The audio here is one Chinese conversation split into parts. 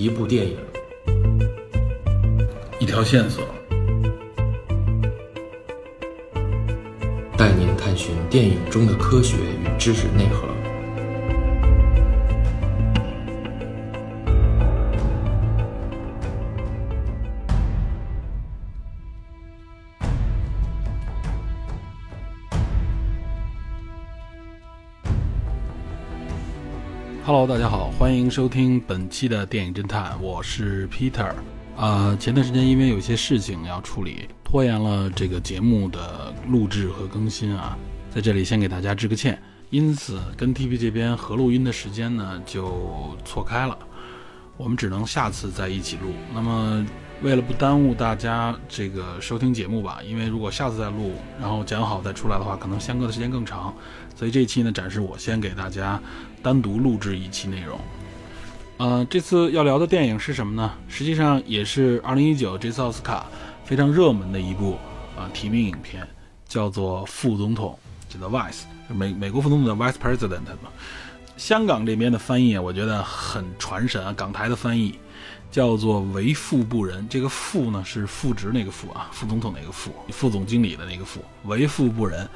一部电影，一条线索，带您探寻电影中的科学与知识内核。Hello，大家好，欢迎收听本期的电影侦探，我是 Peter。啊，前段时间因为有些事情要处理，拖延了这个节目的录制和更新啊，在这里先给大家致个歉。因此，跟 TV 这边合录音的时间呢就错开了，我们只能下次再一起录。那么，为了不耽误大家这个收听节目吧，因为如果下次再录，然后讲好再出来的话，可能相隔的时间更长，所以这一期呢，暂时我先给大家单独录制一期内容。呃，这次要聊的电影是什么呢？实际上也是2019这次奥斯卡非常热门的一部啊提名影片，叫做《副总统》，叫做 Vice，美美国副总统的 Vice President 嘛。香港这边的翻译我觉得很传神啊，港台的翻译叫做“为副不仁”。这个“副”呢是副职那个“副”啊，副总统那个“副”，副总经理的那个“副”，为副不仁。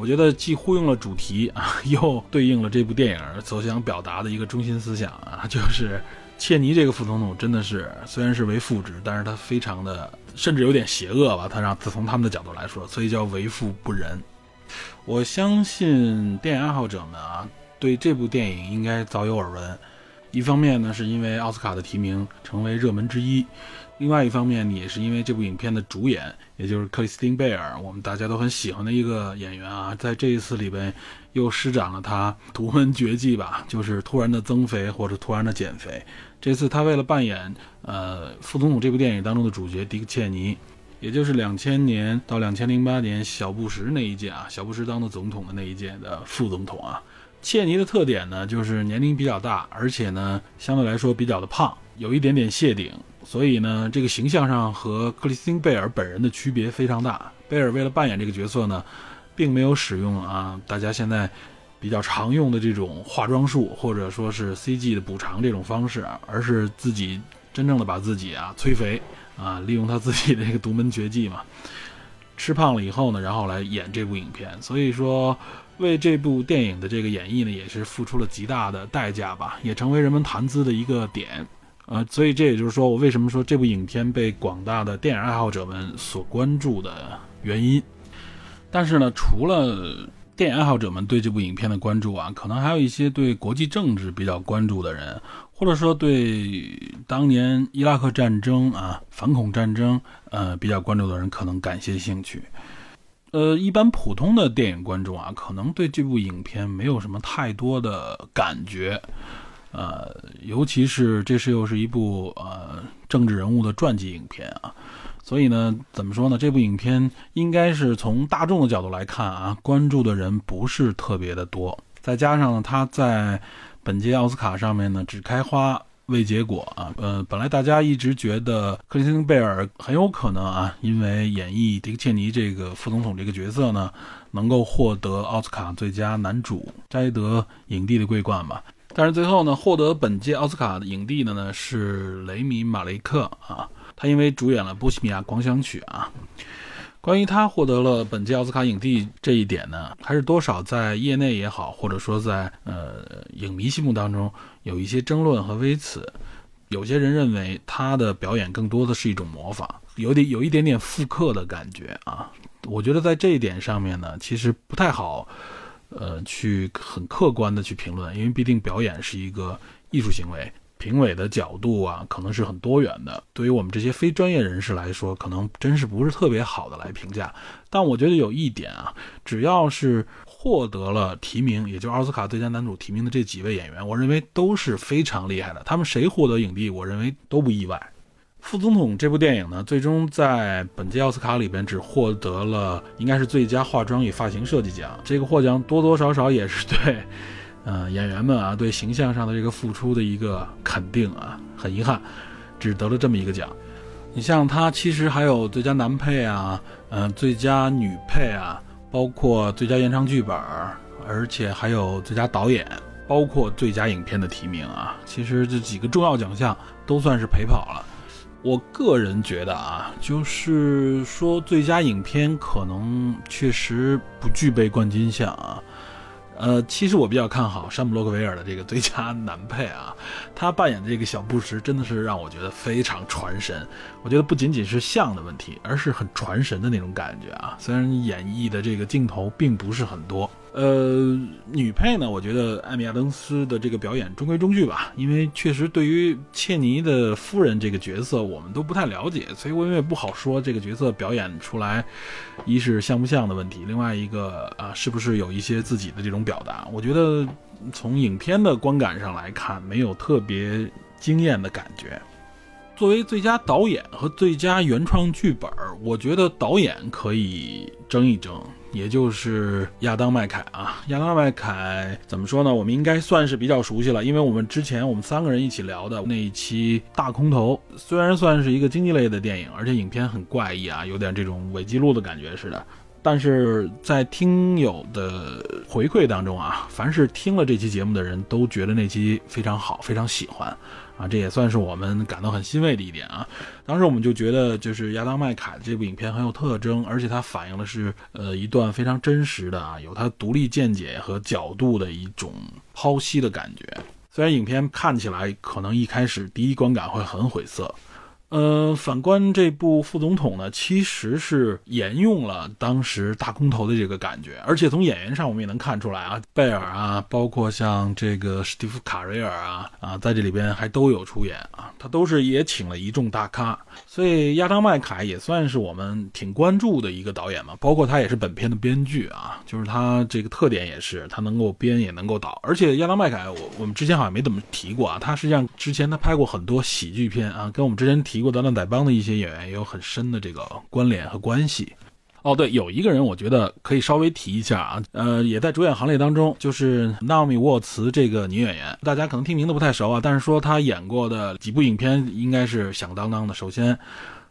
我觉得既呼应了主题 啊，又对应了这部电影所想表达的一个中心思想啊，就是切尼这个副总统真的是虽然是为副职，但是他非常的甚至有点邪恶吧，他让自从他们的角度来说，所以叫为富不仁。我相信电影爱好者们啊，对这部电影应该早有耳闻。一方面呢，是因为奥斯卡的提名成为热门之一。另外一方面，也是因为这部影片的主演，也就是克里斯汀·贝尔，我们大家都很喜欢的一个演员啊，在这一次里边又施展了他独门绝技吧，就是突然的增肥或者突然的减肥。这次他为了扮演呃副总统这部电影当中的主角迪克·切尼，也就是两千年到两千零八年小布什那一届啊，小布什当的总统的那一届的副总统啊，切尼的特点呢就是年龄比较大，而且呢相对来说比较的胖，有一点点谢顶。所以呢，这个形象上和克里斯汀·贝尔本人的区别非常大。贝尔为了扮演这个角色呢，并没有使用啊大家现在比较常用的这种化妆术或者说是 CG 的补偿这种方式，而是自己真正的把自己啊催肥啊，利用他自己的这个独门绝技嘛，吃胖了以后呢，然后来演这部影片。所以说，为这部电影的这个演绎呢，也是付出了极大的代价吧，也成为人们谈资的一个点。呃，所以这也就是说，我为什么说这部影片被广大的电影爱好者们所关注的原因。但是呢，除了电影爱好者们对这部影片的关注啊，可能还有一些对国际政治比较关注的人，或者说对当年伊拉克战争啊、反恐战争呃比较关注的人，可能感些兴趣。呃，一般普通的电影观众啊，可能对这部影片没有什么太多的感觉。呃，尤其是这是又是一部呃政治人物的传记影片啊，所以呢，怎么说呢？这部影片应该是从大众的角度来看啊，关注的人不是特别的多。再加上呢，他在本届奥斯卡上面呢只开花未结果啊。呃，本来大家一直觉得克里斯汀·贝尔很有可能啊，因为演绎迪克·切尼这个副总统这个角色呢，能够获得奥斯卡最佳男主，摘得影帝的桂冠吧。但是最后呢，获得本届奥斯卡影帝的呢是雷米·马雷克啊，他因为主演了《波西米亚狂想曲》啊。关于他获得了本届奥斯卡影帝这一点呢，还是多少在业内也好，或者说在呃影迷心目当中有一些争论和微词。有些人认为他的表演更多的是一种模仿，有点有一点点复刻的感觉啊。我觉得在这一点上面呢，其实不太好。呃，去很客观的去评论，因为毕竟表演是一个艺术行为，评委的角度啊，可能是很多元的。对于我们这些非专业人士来说，可能真是不是特别好的来评价。但我觉得有一点啊，只要是获得了提名，也就是奥斯卡最佳男主提名的这几位演员，我认为都是非常厉害的。他们谁获得影帝，我认为都不意外。副总统这部电影呢，最终在本届奥斯卡里边只获得了应该是最佳化妆与发型设计奖。这个获奖多多少少也是对，呃，演员们啊对形象上的这个付出的一个肯定啊。很遗憾，只得了这么一个奖。你像他其实还有最佳男配啊，嗯，最佳女配啊，包括最佳原唱剧本，而且还有最佳导演。包括最佳影片的提名啊。其实这几个重要奖项都算是陪跑了。我个人觉得啊，就是说最佳影片可能确实不具备冠军相啊。呃，其实我比较看好山姆洛克维尔的这个最佳男配啊，他扮演的这个小布什真的是让我觉得非常传神。我觉得不仅仅是像的问题，而是很传神的那种感觉啊。虽然演绎的这个镜头并不是很多。呃，女配呢，我觉得艾米亚登斯的这个表演中规中矩吧，因为确实对于切尼的夫人这个角色，我们都不太了解，所以我也不好说这个角色表演出来，一是像不像的问题，另外一个啊，是不是有一些自己的这种表达？我觉得从影片的观感上来看，没有特别惊艳的感觉。作为最佳导演和最佳原创剧本，我觉得导演可以争一争。也就是亚当麦凯啊，亚当麦凯怎么说呢？我们应该算是比较熟悉了，因为我们之前我们三个人一起聊的那一期《大空头》，虽然算是一个经济类的电影，而且影片很怪异啊，有点这种伪记录的感觉似的。但是在听友的回馈当中啊，凡是听了这期节目的人都觉得那期非常好，非常喜欢。啊，这也算是我们感到很欣慰的一点啊。当时我们就觉得，就是亚当麦凯这部影片很有特征，而且它反映的是呃一段非常真实的啊，有它独立见解和角度的一种剖析的感觉。虽然影片看起来可能一开始第一观感会很晦涩。呃，反观这部副总统呢，其实是沿用了当时大空头的这个感觉，而且从演员上我们也能看出来啊，贝尔啊，包括像这个史蒂夫卡瑞尔啊，啊，在这里边还都有出演啊，他都是也请了一众大咖，所以亚当麦凯也算是我们挺关注的一个导演嘛，包括他也是本片的编剧啊，就是他这个特点也是他能够编也能够导，而且亚当麦凯我我们之前好像没怎么提过啊，他实际上之前他拍过很多喜剧片啊，跟我们之前提。过《达仔帮》的一些演员也有很深的这个关联和关系。哦，对，有一个人我觉得可以稍微提一下啊，呃，也在主演行列当中，就是纳米沃茨这个女演员，大家可能听名字不太熟啊，但是说她演过的几部影片应该是响当当的。首先，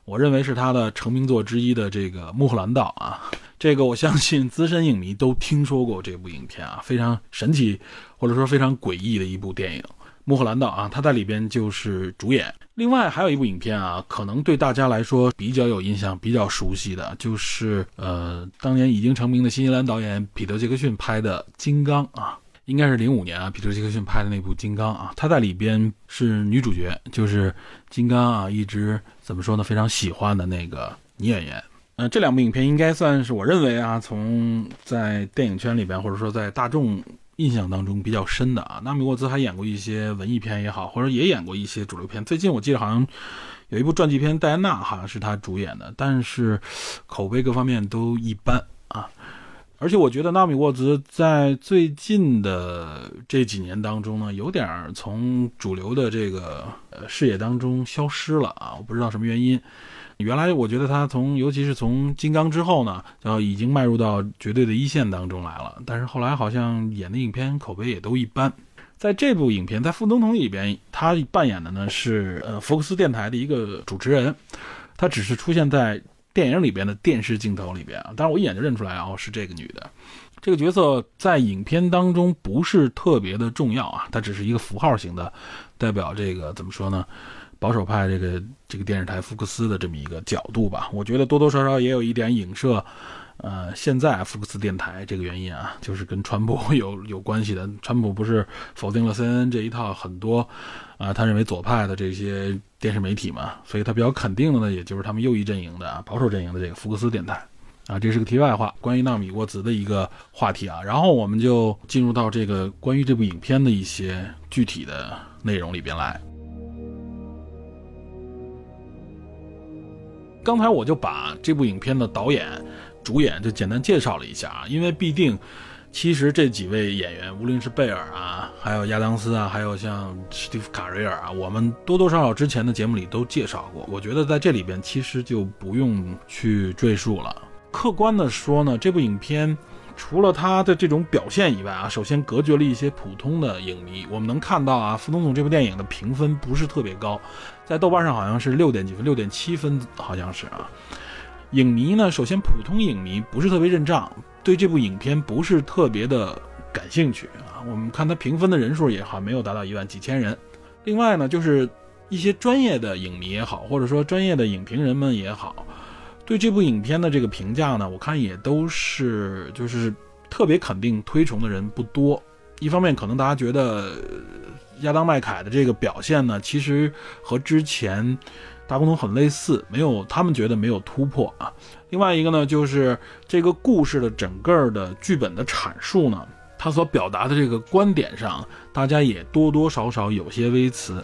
我认为是她的成名作之一的这个《穆赫兰道》啊，这个我相信资深影迷都听说过这部影片啊，非常神奇或者说非常诡异的一部电影。穆赫兰道啊，他在里边就是主演。另外还有一部影片啊，可能对大家来说比较有印象、比较熟悉的，就是呃，当年已经成名的新西兰导演彼得·杰克逊拍的《金刚》啊，应该是零五年啊，彼得·杰克逊拍的那部《金刚》啊，他在里边是女主角，就是金刚啊，一直怎么说呢，非常喜欢的那个女演员。呃，这两部影片应该算是我认为啊，从在电影圈里边，或者说在大众。印象当中比较深的啊，纳米沃兹还演过一些文艺片也好，或者也演过一些主流片。最近我记得好像有一部传记片《戴安娜》，好像是他主演的，但是口碑各方面都一般啊。而且我觉得纳米沃兹在最近的这几年当中呢，有点从主流的这个呃视野当中消失了啊，我不知道什么原因。原来我觉得他从，尤其是从金刚之后呢，就已经迈入到绝对的一线当中来了。但是后来好像演的影片口碑也都一般。在这部影片在《副总统》里边，他扮演的呢是呃福克斯电台的一个主持人，他只是出现在电影里边的电视镜头里边啊。当然我一眼就认出来哦，是这个女的。这个角色在影片当中不是特别的重要啊，它只是一个符号型的，代表这个怎么说呢？保守派这个这个电视台福克斯的这么一个角度吧，我觉得多多少少也有一点影射，呃，现在福克斯电台这个原因啊，就是跟川普 有有关系的。川普不是否定了 CNN 这一套很多，啊，他认为左派的这些电视媒体嘛，所以他比较肯定的呢，也就是他们右翼阵营的啊保守阵营的这个福克斯电台，啊，这是个题外话，关于纳米沃兹的一个话题啊。然后我们就进入到这个关于这部影片的一些具体的内容里边来。刚才我就把这部影片的导演、主演就简单介绍了一下啊，因为必定，其实这几位演员，无论是贝尔啊，还有亚当斯啊，还有像史蒂夫卡瑞尔啊，我们多多少少之前的节目里都介绍过。我觉得在这里边其实就不用去赘述了。客观的说呢，这部影片。除了他的这种表现以外啊，首先隔绝了一些普通的影迷。我们能看到啊，《副总统》这部电影的评分不是特别高，在豆瓣上好像是六点几分，六点七分好像是啊。影迷呢，首先普通影迷不是特别认账，对这部影片不是特别的感兴趣啊。我们看它评分的人数也好，没有达到一万几千人。另外呢，就是一些专业的影迷也好，或者说专业的影评人们也好，对这部影片的这个评价呢，我看也都是就是特别肯定、推崇的人不多。一方面，可能大家觉得亚当麦凯的这个表现呢，其实和之前大公头很类似，没有他们觉得没有突破啊。另外一个呢，就是这个故事的整个的剧本的阐述呢，他所表达的这个观点上，大家也多多少少有些微词。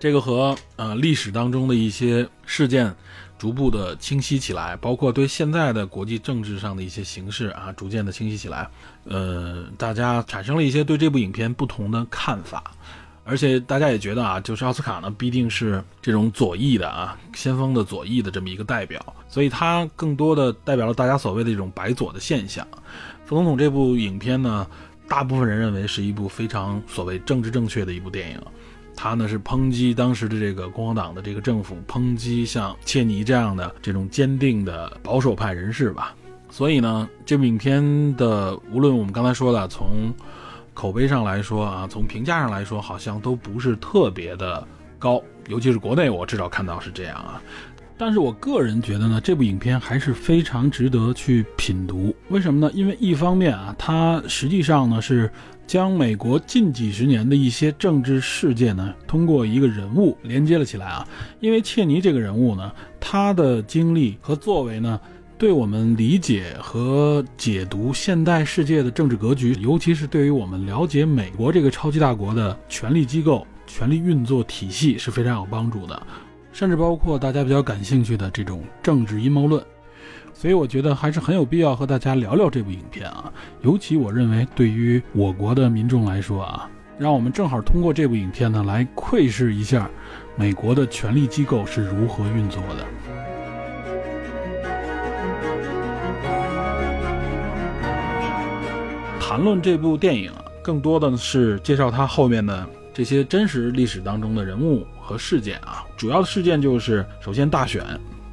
这个和呃历史当中的一些事件逐步的清晰起来，包括对现在的国际政治上的一些形势啊，逐渐的清晰起来，呃，大家产生了一些对这部影片不同的看法。而且大家也觉得啊，就是奥斯卡呢，必定是这种左翼的啊，先锋的左翼的这么一个代表，所以它更多的代表了大家所谓的一种白左的现象。副总统这部影片呢，大部分人认为是一部非常所谓政治正确的一部电影，它呢是抨击当时的这个共和党的这个政府，抨击像切尼这样的这种坚定的保守派人士吧。所以呢，这部影片的无论我们刚才说的从口碑上来说啊，从评价上来说，好像都不是特别的高，尤其是国内，我至少看到是这样啊。但是我个人觉得呢，这部影片还是非常值得去品读。为什么呢？因为一方面啊，它实际上呢是将美国近几十年的一些政治事件呢，通过一个人物连接了起来啊。因为切尼这个人物呢，他的经历和作为呢。对我们理解和解读现代世界的政治格局，尤其是对于我们了解美国这个超级大国的权力机构、权力运作体系是非常有帮助的，甚至包括大家比较感兴趣的这种政治阴谋论。所以我觉得还是很有必要和大家聊聊这部影片啊，尤其我认为对于我国的民众来说啊，让我们正好通过这部影片呢来窥视一下美国的权力机构是如何运作的。谈论这部电影啊，更多的是介绍它后面的这些真实历史当中的人物和事件啊。主要的事件就是，首先大选，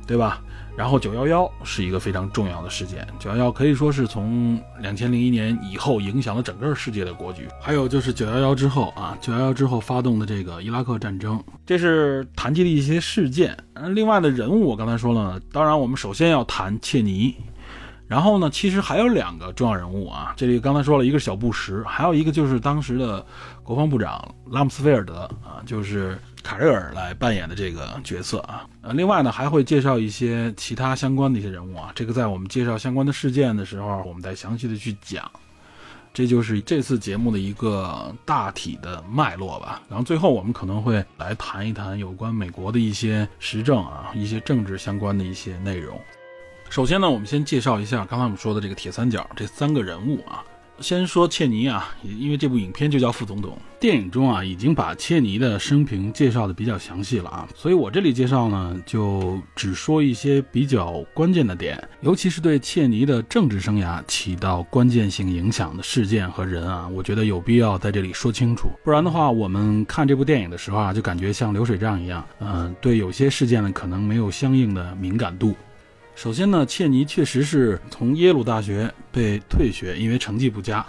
对吧？然后九幺幺是一个非常重要的事件，九幺幺可以说是从两千零一年以后影响了整个世界的国局。还有就是九幺幺之后啊，九幺幺之后发动的这个伊拉克战争，这是谈及的一些事件。另外的人物我刚才说了，当然我们首先要谈切尼。然后呢，其实还有两个重要人物啊，这里刚才说了一个是小布什，还有一个就是当时的国防部长拉姆斯菲尔德啊，就是卡瑞尔来扮演的这个角色啊。呃，另外呢，还会介绍一些其他相关的一些人物啊，这个在我们介绍相关的事件的时候，我们再详细的去讲。这就是这次节目的一个大体的脉络吧。然后最后我们可能会来谈一谈有关美国的一些时政啊，一些政治相关的一些内容。首先呢，我们先介绍一下刚才我们说的这个铁三角这三个人物啊。先说切尼啊，因为这部影片就叫副总统。电影中啊，已经把切尼的生平介绍的比较详细了啊，所以我这里介绍呢，就只说一些比较关键的点，尤其是对切尼的政治生涯起到关键性影响的事件和人啊，我觉得有必要在这里说清楚。不然的话，我们看这部电影的时候啊，就感觉像流水账一样，嗯，对有些事件呢，可能没有相应的敏感度。首先呢，切尼确实是从耶鲁大学被退学，因为成绩不佳。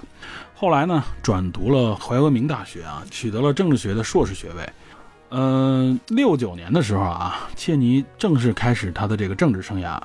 后来呢，转读了怀俄明大学啊，取得了政治学的硕士学位。嗯，六九年的时候啊，切尼正式开始他的这个政治生涯。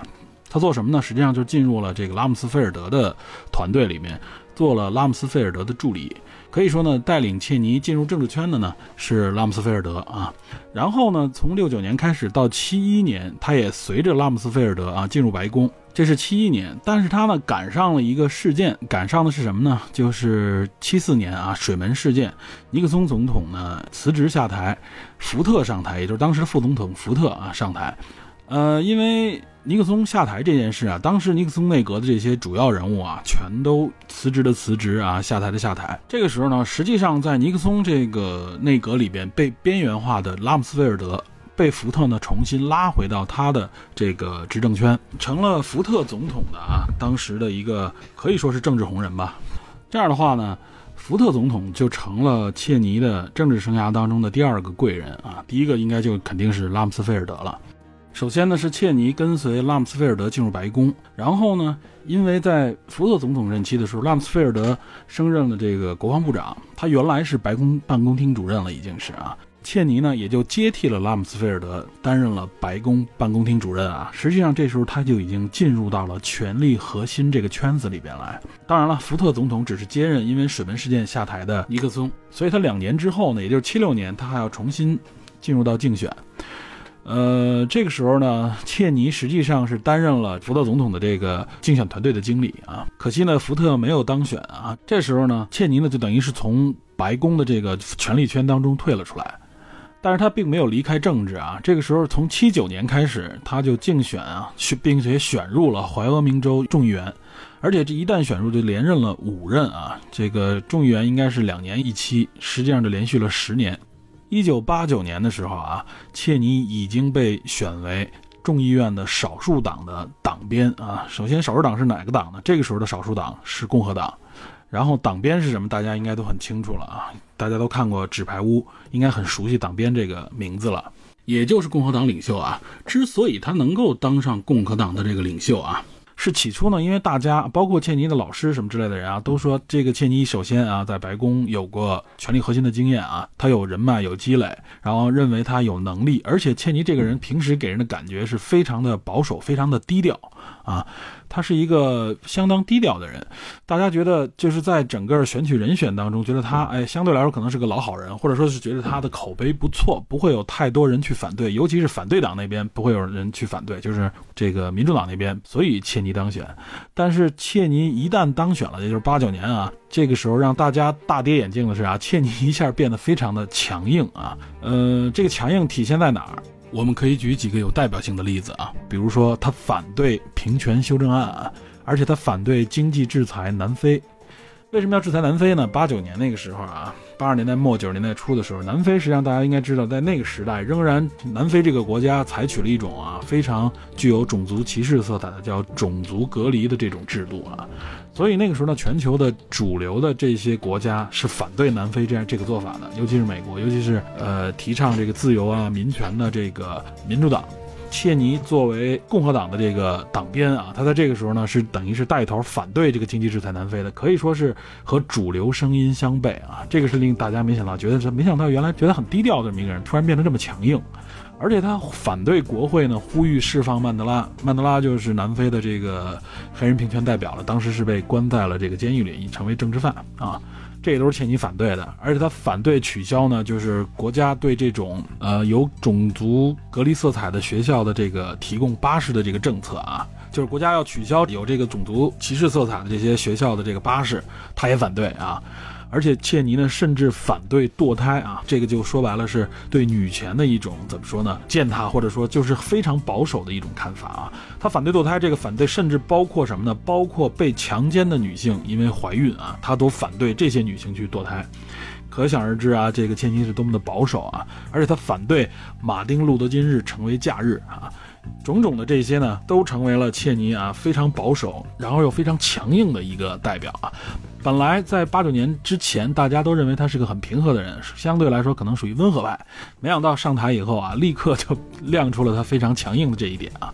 他做什么呢？实际上就进入了这个拉姆斯菲尔德的团队里面，做了拉姆斯菲尔德的助理。可以说呢，带领切尼进入政治圈的呢是拉姆斯菲尔德啊。然后呢，从六九年开始到七一年，他也随着拉姆斯菲尔德啊进入白宫，这是七一年。但是他呢赶上了一个事件，赶上的是什么呢？就是七四年啊水门事件，尼克松总统呢辞职下台，福特上台，也就是当时的副总统福特啊上台。呃，因为尼克松下台这件事啊，当时尼克松内阁的这些主要人物啊，全都辞职的辞职啊，下台的下台。这个时候呢，实际上在尼克松这个内阁里边被边缘化的拉姆斯菲尔德，被福特呢重新拉回到他的这个执政圈，成了福特总统的啊，当时的一个可以说是政治红人吧。这样的话呢，福特总统就成了切尼的政治生涯当中的第二个贵人啊，第一个应该就肯定是拉姆斯菲尔德了。首先呢，是切尼跟随拉姆斯菲尔德进入白宫，然后呢，因为在福特总统任期的时候，拉姆斯菲尔德升任了这个国防部长，他原来是白宫办公厅主任了，已经是啊。切尼呢，也就接替了拉姆斯菲尔德，担任了白宫办公厅主任啊。实际上，这时候他就已经进入到了权力核心这个圈子里边来。当然了，福特总统只是接任因为水门事件下台的尼克松，所以他两年之后呢，也就是七六年，他还要重新进入到竞选。呃，这个时候呢，切尼实际上是担任了福特总统的这个竞选团队的经理啊。可惜呢，福特没有当选啊。这时候呢，切尼呢就等于是从白宫的这个权力圈当中退了出来。但是他并没有离开政治啊，这个时候从七九年开始，他就竞选啊，并且选入了怀俄明州众议员，而且这一旦选入就连任了五任啊，这个众议员应该是两年一期，实际上就连续了十年。一九八九年的时候啊，切尼已经被选为众议院的少数党的党鞭啊。首先，少数党是哪个党呢？这个时候的少数党是共和党。然后党鞭是什么？大家应该都很清楚了啊！大家都看过《纸牌屋》，应该很熟悉党鞭这个名字了。也就是共和党领袖啊。之所以他能够当上共和党的这个领袖啊，是起初呢，因为大家包括切尼的老师什么之类的人啊，都说这个切尼首先啊，在白宫有过权力核心的经验啊，他有人脉有积累，然后认为他有能力，而且切尼这个人平时给人的感觉是非常的保守，非常的低调啊。他是一个相当低调的人，大家觉得就是在整个选取人选当中，觉得他哎相对来说可能是个老好人，或者说是觉得他的口碑不错，不会有太多人去反对，尤其是反对党那边不会有人去反对，就是这个民主党那边，所以切尼当选。但是切尼一旦当选了，也就是八九年啊，这个时候让大家大跌眼镜的是啊，切尼一下变得非常的强硬啊，呃，这个强硬体现在哪儿？我们可以举几个有代表性的例子啊，比如说他反对平权修正案，而且他反对经济制裁南非。为什么要制裁南非呢？八九年那个时候啊，八十年代末九十年代初的时候，南非实际上大家应该知道，在那个时代仍然南非这个国家采取了一种啊非常具有种族歧视色彩的叫种族隔离的这种制度啊。所以那个时候呢，全球的主流的这些国家是反对南非这样这个做法的，尤其是美国，尤其是呃提倡这个自由啊、民权的这个民主党。切尼作为共和党的这个党鞭啊，他在这个时候呢是等于是带头反对这个经济制裁南非的，可以说是和主流声音相悖啊。这个是令大家没想到，觉得是没想到原来觉得很低调的这么一个人，突然变得这么强硬。而且他反对国会呢，呼吁释放曼德拉。曼德拉就是南非的这个黑人平权代表了，当时是被关在了这个监狱里，已成为政治犯啊。这都是切尼反对的。而且他反对取消呢，就是国家对这种呃有种族隔离色彩的学校的这个提供巴士的这个政策啊，就是国家要取消有这个种族歧视色彩的这些学校的这个巴士，他也反对啊。而且切尼呢，甚至反对堕胎啊，这个就说白了是对女权的一种怎么说呢？践踏或者说就是非常保守的一种看法啊。他反对堕胎，这个反对甚至包括什么呢？包括被强奸的女性因为怀孕啊，他都反对这些女性去堕胎。可想而知啊，这个切尼是多么的保守啊！而且他反对马丁路德金日成为假日啊，种种的这些呢，都成为了切尼啊非常保守，然后又非常强硬的一个代表啊。本来在八九年之前，大家都认为他是个很平和的人，相对来说可能属于温和派。没想到上台以后啊，立刻就亮出了他非常强硬的这一点啊。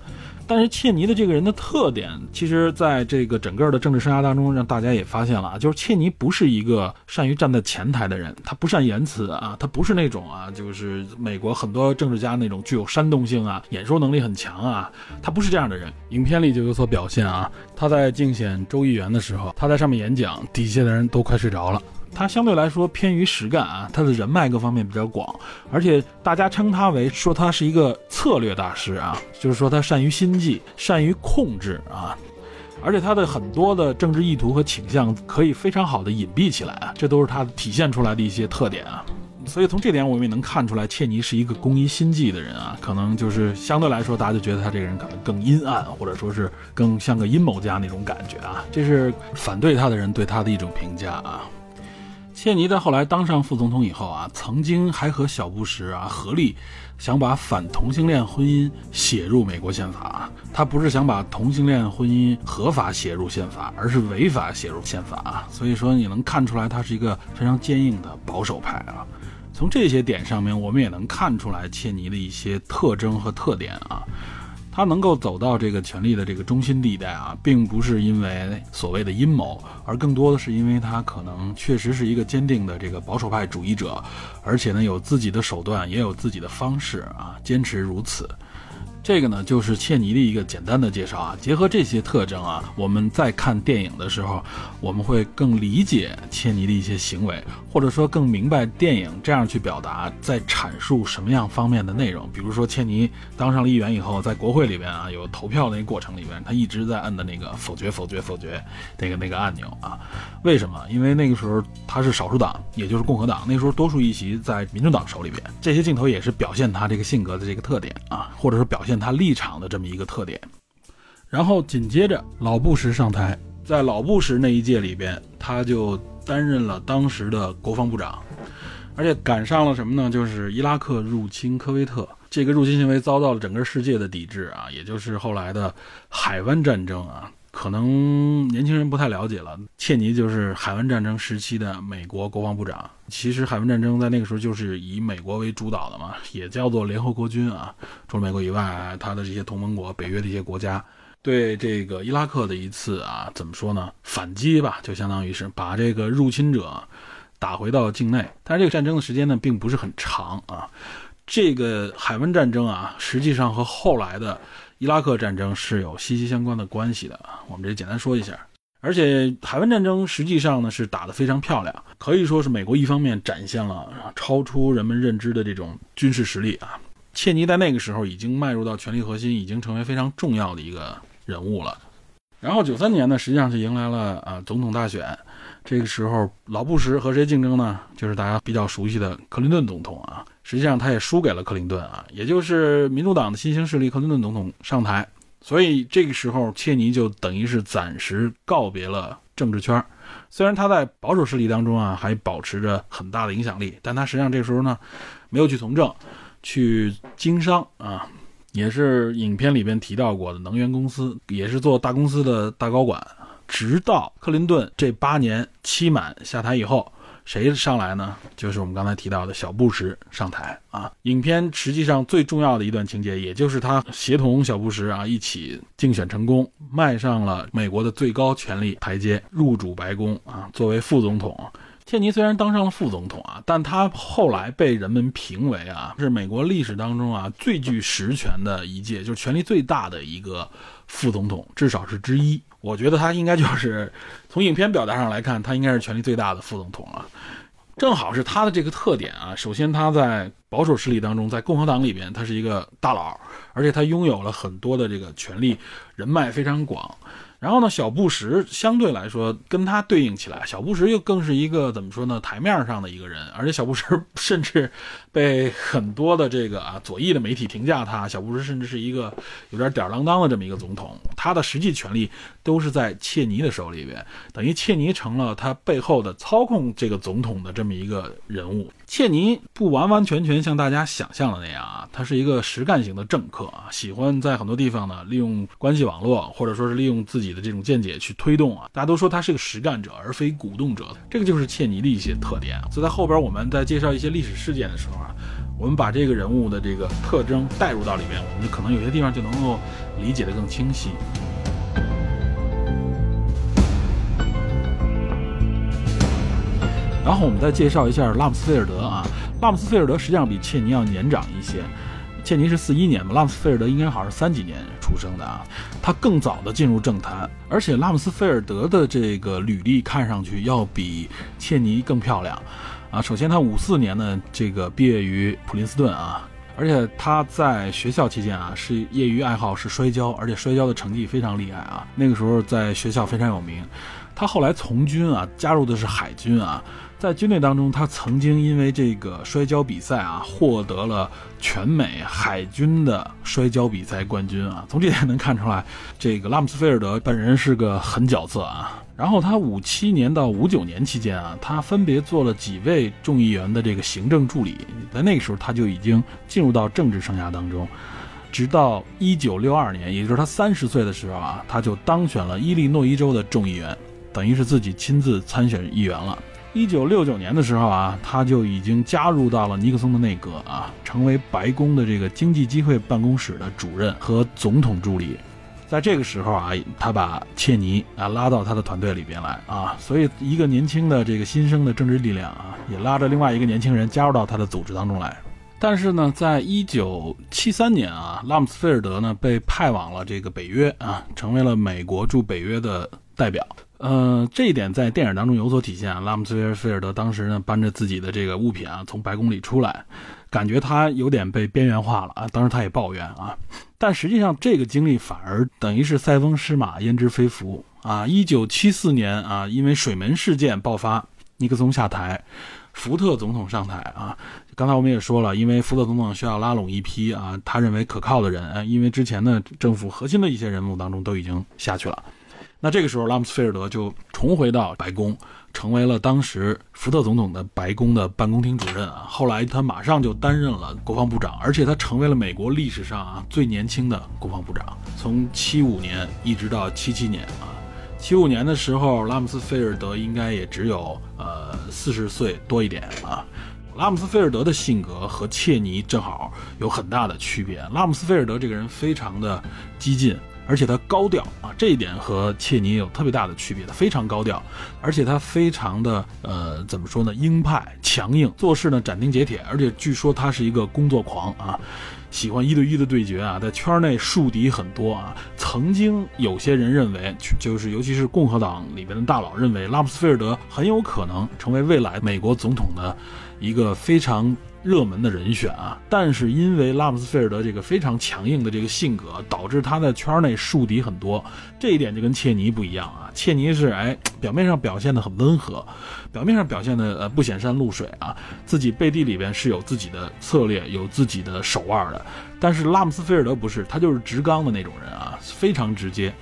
但是切尼的这个人的特点，其实在这个整个的政治生涯当中，让大家也发现了啊，就是切尼不是一个善于站在前台的人，他不善言辞啊，他不是那种啊，就是美国很多政治家那种具有煽动性啊，演说能力很强啊，他不是这样的人。影片里就有所表现啊，他在竞选州议员的时候，他在上面演讲，底下的人都快睡着了。他相对来说偏于实干啊，他的人脉各方面比较广，而且大家称他为说他是一个策略大师啊，就是说他善于心计，善于控制啊，而且他的很多的政治意图和倾向可以非常好的隐蔽起来啊，这都是他体现出来的一些特点啊。所以从这点我们也能看出来，切尼是一个工于心计的人啊，可能就是相对来说，大家就觉得他这个人可能更阴暗，或者说是更像个阴谋家那种感觉啊。这是反对他的人对他的一种评价啊。切尼在后来当上副总统以后啊，曾经还和小布什啊合力，想把反同性恋婚姻写入美国宪法。他不是想把同性恋婚姻合法写入宪法，而是违法写入宪法啊。所以说你能看出来，他是一个非常坚硬的保守派啊。从这些点上面，我们也能看出来切尼的一些特征和特点啊。他能够走到这个权力的这个中心地带啊，并不是因为所谓的阴谋，而更多的是因为他可能确实是一个坚定的这个保守派主义者，而且呢有自己的手段，也有自己的方式啊，坚持如此。这个呢，就是切尼的一个简单的介绍啊。结合这些特征啊，我们在看电影的时候，我们会更理解切尼的一些行为，或者说更明白电影这样去表达，在阐述什么样方面的内容。比如说，切尼当上了议员以后，在国会里边啊，有投票那个过程里边，他一直在摁的那个否决、否决、否决那个那个按钮啊。为什么？因为那个时候他是少数党，也就是共和党，那时候多数议席在民主党手里边。这些镜头也是表现他这个性格的这个特点啊，或者说表现。他立场的这么一个特点，然后紧接着老布什上台，在老布什那一届里边，他就担任了当时的国防部长，而且赶上了什么呢？就是伊拉克入侵科威特，这个入侵行为遭到了整个世界的抵制啊，也就是后来的海湾战争啊。可能年轻人不太了解了，切尼就是海湾战争时期的美国国防部长。其实海湾战争在那个时候就是以美国为主导的嘛，也叫做联合国军啊。除了美国以外，他的这些同盟国、北约的一些国家，对这个伊拉克的一次啊，怎么说呢？反击吧，就相当于是把这个入侵者打回到境内。但是这个战争的时间呢，并不是很长啊。这个海湾战争啊，实际上和后来的。伊拉克战争是有息息相关的关系的，我们这简单说一下。而且海湾战争实际上呢是打得非常漂亮，可以说是美国一方面展现了超出人们认知的这种军事实力啊。切尼在那个时候已经迈入到权力核心，已经成为非常重要的一个人物了。然后九三年呢，实际上是迎来了啊总统大选。这个时候，老布什和谁竞争呢？就是大家比较熟悉的克林顿总统啊。实际上，他也输给了克林顿啊，也就是民主党的新兴势力克林顿总统上台。所以这个时候，切尼就等于是暂时告别了政治圈。虽然他在保守势力当中啊还保持着很大的影响力，但他实际上这时候呢没有去从政，去经商啊，也是影片里边提到过的能源公司，也是做大公司的大高管。直到克林顿这八年期满下台以后，谁上来呢？就是我们刚才提到的小布什上台啊。影片实际上最重要的一段情节，也就是他协同小布什啊一起竞选成功，迈上了美国的最高权力台阶，入主白宫啊，作为副总统。切尼虽然当上了副总统啊，但他后来被人们评为啊是美国历史当中啊最具实权的一届，就是权力最大的一个副总统，至少是之一。我觉得他应该就是 从影片表达上来看，他应该是权力最大的副总统了。正好是他的这个特点啊，首先他在保守势力当中，在共和党里边，他是一个大佬，而且他拥有了很多的这个权力，人脉非常广。然后呢，小布什相对来说跟他对应起来，小布什又更是一个怎么说呢？台面上的一个人，而且小布什甚至被很多的这个啊左翼的媒体评价他，小布什甚至是一个有点吊儿郎当的这么一个总统。他的实际权力都是在切尼的手里边，等于切尼成了他背后的操控这个总统的这么一个人物。切尼不完完全全像大家想象的那样啊，他是一个实干型的政客啊，喜欢在很多地方呢利用关系网络，或者说是利用自己的这种见解去推动啊。大家都说他是个实干者，而非鼓动者，这个就是切尼的一些特点。所以在后边我们在介绍一些历史事件的时候，我们把这个人物的这个特征带入到里面，我们就可能有些地方就能够理解的更清晰。然后我们再介绍一下拉姆斯菲尔德啊，拉姆斯菲尔德实际上比切尼要年长一些，切尼是四一年嘛，拉姆斯菲尔德应该好像是三几年出生的啊，他更早的进入政坛，而且拉姆斯菲尔德的这个履历看上去要比切尼更漂亮。啊。首先他五四年呢这个毕业于普林斯顿啊，而且他在学校期间啊是业余爱好是摔跤，而且摔跤的成绩非常厉害啊，那个时候在学校非常有名。他后来从军啊，加入的是海军啊。在军队当中，他曾经因为这个摔跤比赛啊，获得了全美海军的摔跤比赛冠军啊。从这点能看出来，这个拉姆斯菲尔德本人是个狠角色啊。然后他五七年到五九年期间啊，他分别做了几位众议员的这个行政助理，在那个时候他就已经进入到政治生涯当中。直到一九六二年，也就是他三十岁的时候啊，他就当选了伊利诺伊州的众议员。等于是自己亲自参选议员了。一九六九年的时候啊，他就已经加入到了尼克松的内阁啊，成为白宫的这个经济机会办公室的主任和总统助理。在这个时候啊，他把切尼啊拉到他的团队里边来啊，所以一个年轻的这个新生的政治力量啊，也拉着另外一个年轻人加入到他的组织当中来。但是呢，在一九七三年啊，拉姆斯菲尔德呢被派往了这个北约啊，成为了美国驻北约的代表。呃，这一点在电影当中有所体现。拉姆斯菲尔德当时呢搬着自己的这个物品啊，从白宫里出来，感觉他有点被边缘化了啊。当时他也抱怨啊。但实际上，这个经历反而等于是塞翁失马焉知非福啊！一九七四年啊，因为水门事件爆发，尼克松下台，福特总统上台啊。刚才我们也说了，因为福特总统需要拉拢一批啊，他认为可靠的人，因为之前的政府核心的一些人物当中都已经下去了。那这个时候，拉姆斯菲尔德就重回到白宫。成为了当时福特总统的白宫的办公厅主任啊，后来他马上就担任了国防部长，而且他成为了美国历史上啊最年轻的国防部长，从七五年一直到七七年啊，七五年的时候，拉姆斯菲尔德应该也只有呃四十岁多一点啊。拉姆斯菲尔德的性格和切尼正好有很大的区别，拉姆斯菲尔德这个人非常的激进。而且他高调啊，这一点和切尼有特别大的区别。他非常高调，而且他非常的呃，怎么说呢？鹰派、强硬，做事呢斩钉截铁。而且据说他是一个工作狂啊，喜欢一对一的对决啊，在圈内树敌很多啊。曾经有些人认为，就是尤其是共和党里边的大佬认为，拉姆斯菲尔德很有可能成为未来美国总统的一个非常。热门的人选啊，但是因为拉姆斯菲尔德这个非常强硬的这个性格，导致他在圈内树敌很多。这一点就跟切尼不一样啊。切尼是哎，表面上表现的很温和，表面上表现的呃不显山露水啊，自己背地里边是有自己的策略，有自己的手腕的。但是拉姆斯菲尔德不是，他就是直刚的那种人啊，非常直接。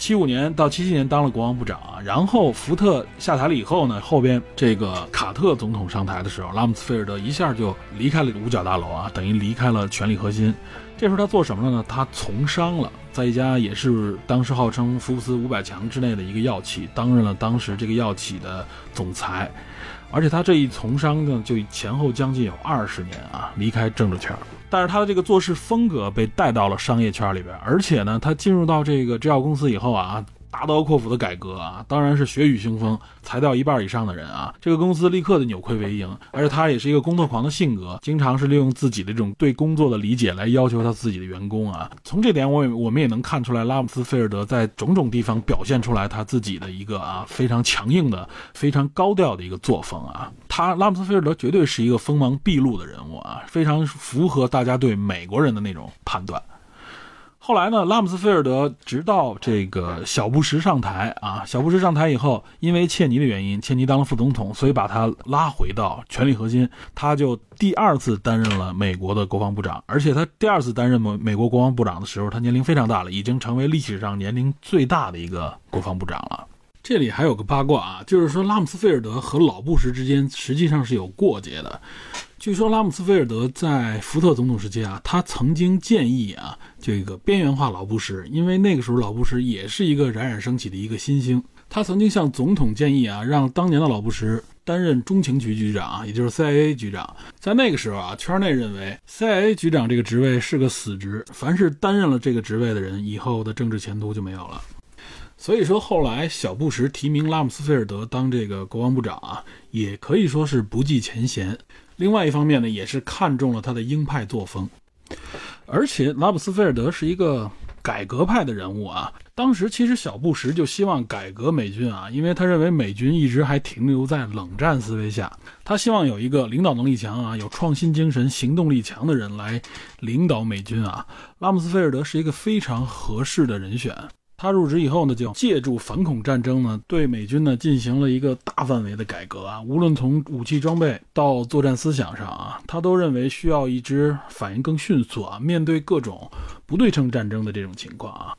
七五年到七七年当了国防部长啊，然后福特下台了以后呢，后边这个卡特总统上台的时候，拉姆斯菲尔德一下就离开了五角大楼啊，等于离开了权力核心。这时候他做什么了呢？他从商了，在一家也是当时号称福布斯五百强之内的一个药企，担任了当时这个药企的总裁。而且他这一从商呢，就前后将近有二十年啊，离开政治圈。但是他的这个做事风格被带到了商业圈里边，而且呢，他进入到这个制药公司以后啊。大刀阔斧的改革啊，当然是血雨腥风，裁掉一半以上的人啊，这个公司立刻的扭亏为盈。而且他也是一个工作狂的性格，经常是利用自己的这种对工作的理解来要求他自己的员工啊。从这点，我也我们也能看出来，拉姆斯菲尔德在种种地方表现出来他自己的一个啊非常强硬的、非常高调的一个作风啊。他拉姆斯菲尔德绝对是一个锋芒毕露的人物啊，非常符合大家对美国人的那种判断。后来呢，拉姆斯菲尔德直到这个小布什上台啊，小布什上台以后，因为切尼的原因，切尼当了副总统，所以把他拉回到权力核心，他就第二次担任了美国的国防部长。而且他第二次担任美美国国防部长的时候，他年龄非常大了，已经成为历史上年龄最大的一个国防部长了。这里还有个八卦啊，就是说拉姆斯菲尔德和老布什之间实际上是有过节的。据说拉姆斯菲尔德在福特总统时期啊，他曾经建议啊，这个边缘化老布什，因为那个时候老布什也是一个冉冉升起的一个新星。他曾经向总统建议啊，让当年的老布什担任中情局局长，也就是 CIA 局长。在那个时候啊，圈内认为 CIA 局长这个职位是个死职，凡是担任了这个职位的人，以后的政治前途就没有了。所以说，后来小布什提名拉姆斯菲尔德当这个国防部长啊，也可以说是不计前嫌。另外一方面呢，也是看中了他的鹰派作风，而且拉姆斯菲尔德是一个改革派的人物啊。当时其实小布什就希望改革美军啊，因为他认为美军一直还停留在冷战思维下，他希望有一个领导能力强啊、有创新精神、行动力强的人来领导美军啊。拉姆斯菲尔德是一个非常合适的人选。他入职以后呢，就借助反恐战争呢，对美军呢进行了一个大范围的改革啊。无论从武器装备到作战思想上啊，他都认为需要一支反应更迅速啊，面对各种不对称战争的这种情况啊，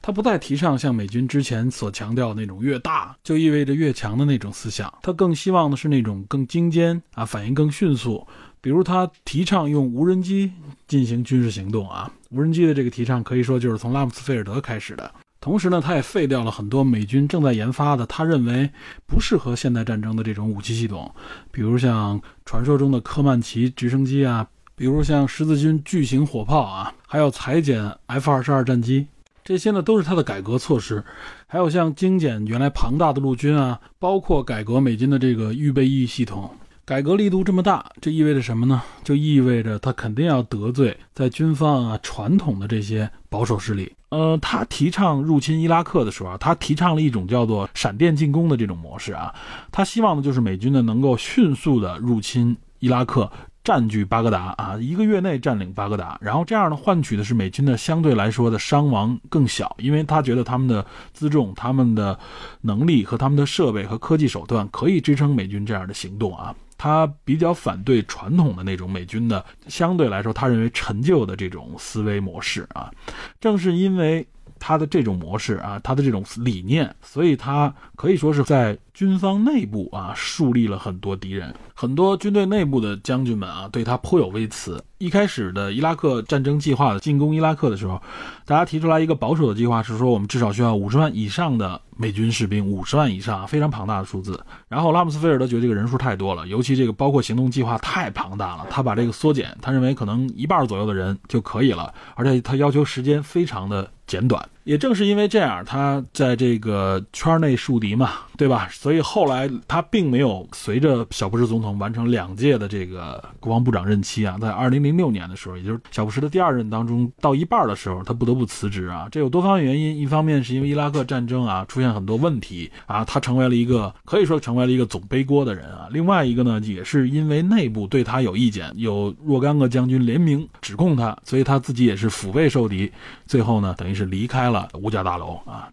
他不再提倡像美军之前所强调那种越大就意味着越强的那种思想，他更希望的是那种更精尖啊，反应更迅速。比如他提倡用无人机进行军事行动啊，无人机的这个提倡可以说就是从拉姆斯菲尔德开始的。同时呢，他也废掉了很多美军正在研发的他认为不适合现代战争的这种武器系统，比如像传说中的科曼奇直升机啊，比如像十字军巨型火炮啊，还有裁减 F 二十二战机。这些呢都是他的改革措施，还有像精简原来庞大的陆军啊，包括改革美军的这个预备役系统，改革力度这么大，这意味着什么呢？就意味着他肯定要得罪在军方啊传统的这些保守势力。呃，他提倡入侵伊拉克的时候，他提倡了一种叫做闪电进攻的这种模式啊，他希望的就是美军呢能够迅速的入侵伊拉克。占据巴格达啊，一个月内占领巴格达，然后这样呢，换取的是美军的相对来说的伤亡更小，因为他觉得他们的辎重、他们的能力和他们的设备和科技手段可以支撑美军这样的行动啊。他比较反对传统的那种美军的相对来说他认为陈旧的这种思维模式啊。正是因为他的这种模式啊，他的这种理念，所以他可以说是在。军方内部啊，树立了很多敌人，很多军队内部的将军们啊，对他颇有微词。一开始的伊拉克战争计划的进攻伊拉克的时候，大家提出来一个保守的计划，是说我们至少需要五十万以上的美军士兵，五十万以上，非常庞大的数字。然后拉姆斯菲尔德觉得这个人数太多了，尤其这个包括行动计划太庞大了，他把这个缩减，他认为可能一半左右的人就可以了，而且他要求时间非常的简短。也正是因为这样，他在这个圈内树敌嘛，对吧？所以后来他并没有随着小布什总统完成两届的这个国防部长任期啊，在二零零六年的时候，也就是小布什的第二任当中到一半的时候，他不得不辞职啊。这有多方面原因，一方面是因为伊拉克战争啊出现很多问题啊，他成为了一个可以说成为了一个总背锅的人啊。另外一个呢，也是因为内部对他有意见，有若干个将军联名指控他，所以他自己也是腹背受敌，最后呢，等于是离开了五角大楼啊。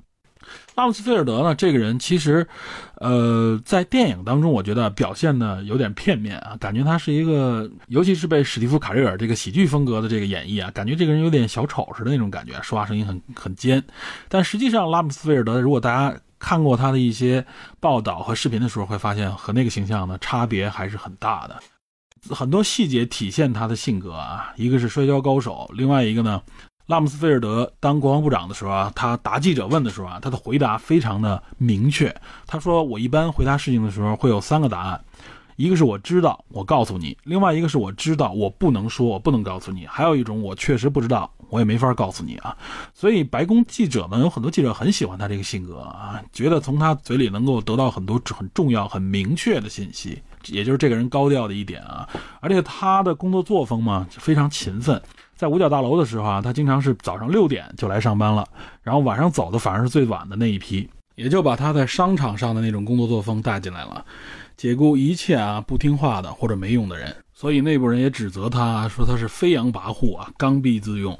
拉姆斯菲尔德呢？这个人其实，呃，在电影当中，我觉得表现的有点片面啊，感觉他是一个，尤其是被史蒂夫·卡瑞尔这个喜剧风格的这个演绎啊，感觉这个人有点小丑似的那种感觉，说话声音很很尖。但实际上，拉姆斯菲尔德，如果大家看过他的一些报道和视频的时候，会发现和那个形象呢差别还是很大的，很多细节体现他的性格啊，一个是摔跤高手，另外一个呢。拉姆斯菲尔德当国防部长的时候啊，他答记者问的时候啊，他的回答非常的明确。他说：“我一般回答事情的时候会有三个答案，一个是我知道，我告诉你；另外一个是我知道，我不能说，我不能告诉你；还有一种我确实不知道，我也没法告诉你啊。”所以白宫记者呢，有很多记者很喜欢他这个性格啊，觉得从他嘴里能够得到很多很重要、很明确的信息，也就是这个人高调的一点啊。而且他的工作作风嘛，非常勤奋。在五角大楼的时候啊，他经常是早上六点就来上班了，然后晚上走的反而是最晚的那一批，也就把他在商场上的那种工作作风带进来了，解雇一切啊不听话的或者没用的人，所以内部人也指责他说他是飞扬跋扈啊，刚愎自用。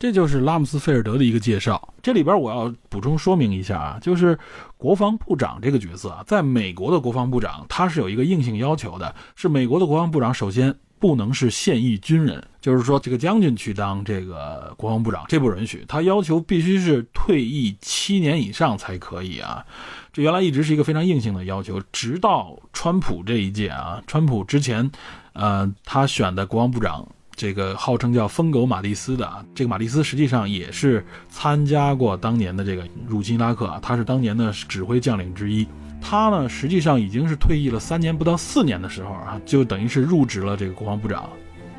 这就是拉姆斯菲尔德的一个介绍。这里边我要补充说明一下啊，就是国防部长这个角色啊，在美国的国防部长他是有一个硬性要求的，是美国的国防部长首先。不能是现役军人，就是说这个将军去当这个国防部长，这不允许。他要求必须是退役七年以上才可以啊。这原来一直是一个非常硬性的要求，直到川普这一届啊，川普之前，呃，他选的国防部长，这个号称叫疯狗马蒂斯的啊，这个马蒂斯实际上也是参加过当年的这个入侵伊拉克啊，他是当年的指挥将领之一。他呢，实际上已经是退役了三年不到四年的时候啊，就等于是入职了这个国防部长，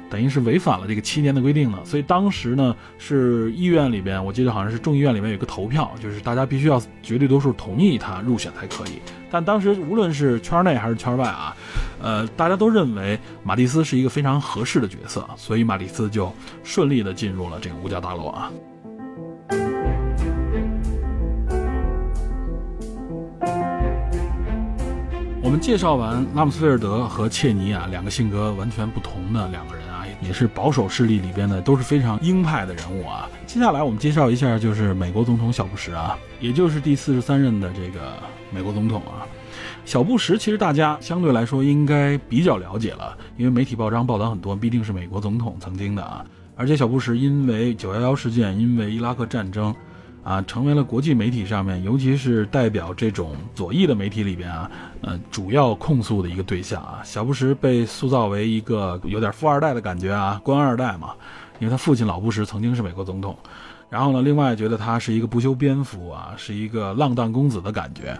等于是违反了这个七年的规定呢。所以当时呢，是医院里边，我记得好像是众议院里面有个投票，就是大家必须要绝对多数同意他入选才可以。但当时无论是圈内还是圈外啊，呃，大家都认为马蒂斯是一个非常合适的角色，所以马蒂斯就顺利的进入了这个五角大楼啊。我们介绍完拉姆斯菲尔德和切尼啊，两个性格完全不同的两个人啊，也是保守势力里边的都是非常鹰派的人物啊。接下来我们介绍一下，就是美国总统小布什啊，也就是第四十三任的这个美国总统啊。小布什其实大家相对来说应该比较了解了，因为媒体报章报道很多，必定是美国总统曾经的啊。而且小布什因为九幺幺事件，因为伊拉克战争。啊，成为了国际媒体上面，尤其是代表这种左翼的媒体里边啊，呃，主要控诉的一个对象啊。小布什被塑造为一个有点富二代的感觉啊，官二代嘛，因为他父亲老布什曾经是美国总统。然后呢，另外觉得他是一个不修边幅啊，是一个浪荡公子的感觉，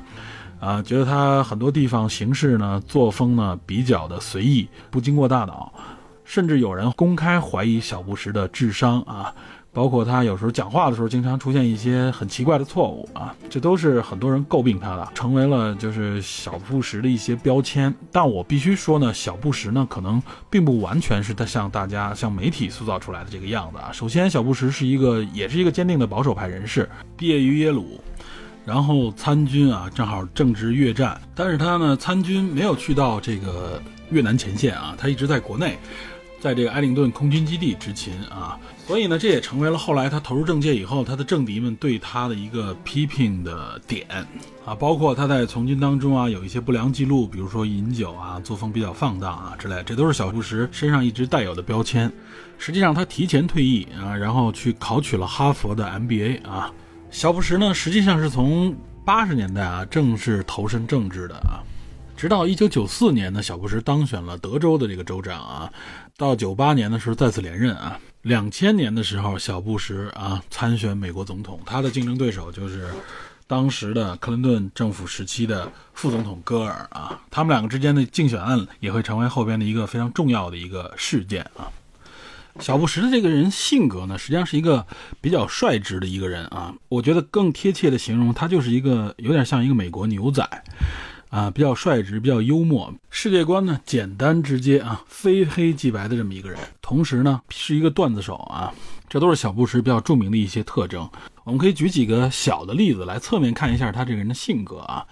啊，觉得他很多地方行事呢，作风呢比较的随意，不经过大脑，甚至有人公开怀疑小布什的智商啊。包括他有时候讲话的时候，经常出现一些很奇怪的错误啊，这都是很多人诟病他的，成为了就是小布什的一些标签。但我必须说呢，小布什呢，可能并不完全是他像大家、像媒体塑造出来的这个样子啊。首先，小布什是一个，也是一个坚定的保守派人士，毕业于耶鲁，然后参军啊，正好正值越战，但是他呢，参军没有去到这个越南前线啊，他一直在国内。在这个埃灵顿空军基地执勤啊，所以呢，这也成为了后来他投入政界以后，他的政敌们对他的一个批评的点啊，包括他在从军当中啊有一些不良记录，比如说饮酒啊、作风比较放荡啊之类，这都是小布什身上一直带有的标签。实际上，他提前退役啊，然后去考取了哈佛的 MBA 啊。小布什呢，实际上是从八十年代啊正式投身政治的啊。直到一九九四年呢，小布什当选了德州的这个州长啊，到九八年的时候再次连任啊，两千年的时候，小布什啊参选美国总统，他的竞争对手就是当时的克林顿政府时期的副总统戈尔啊，他们两个之间的竞选案也会成为后边的一个非常重要的一个事件啊。小布什的这个人性格呢，实际上是一个比较率直的一个人啊，我觉得更贴切的形容他就是一个有点像一个美国牛仔。啊，比较率直，比较幽默，世界观呢简单直接啊，非黑即白的这么一个人。同时呢，是一个段子手啊，这都是小布什比较著名的一些特征。我们可以举几个小的例子来侧面看一下他这个人的性格啊。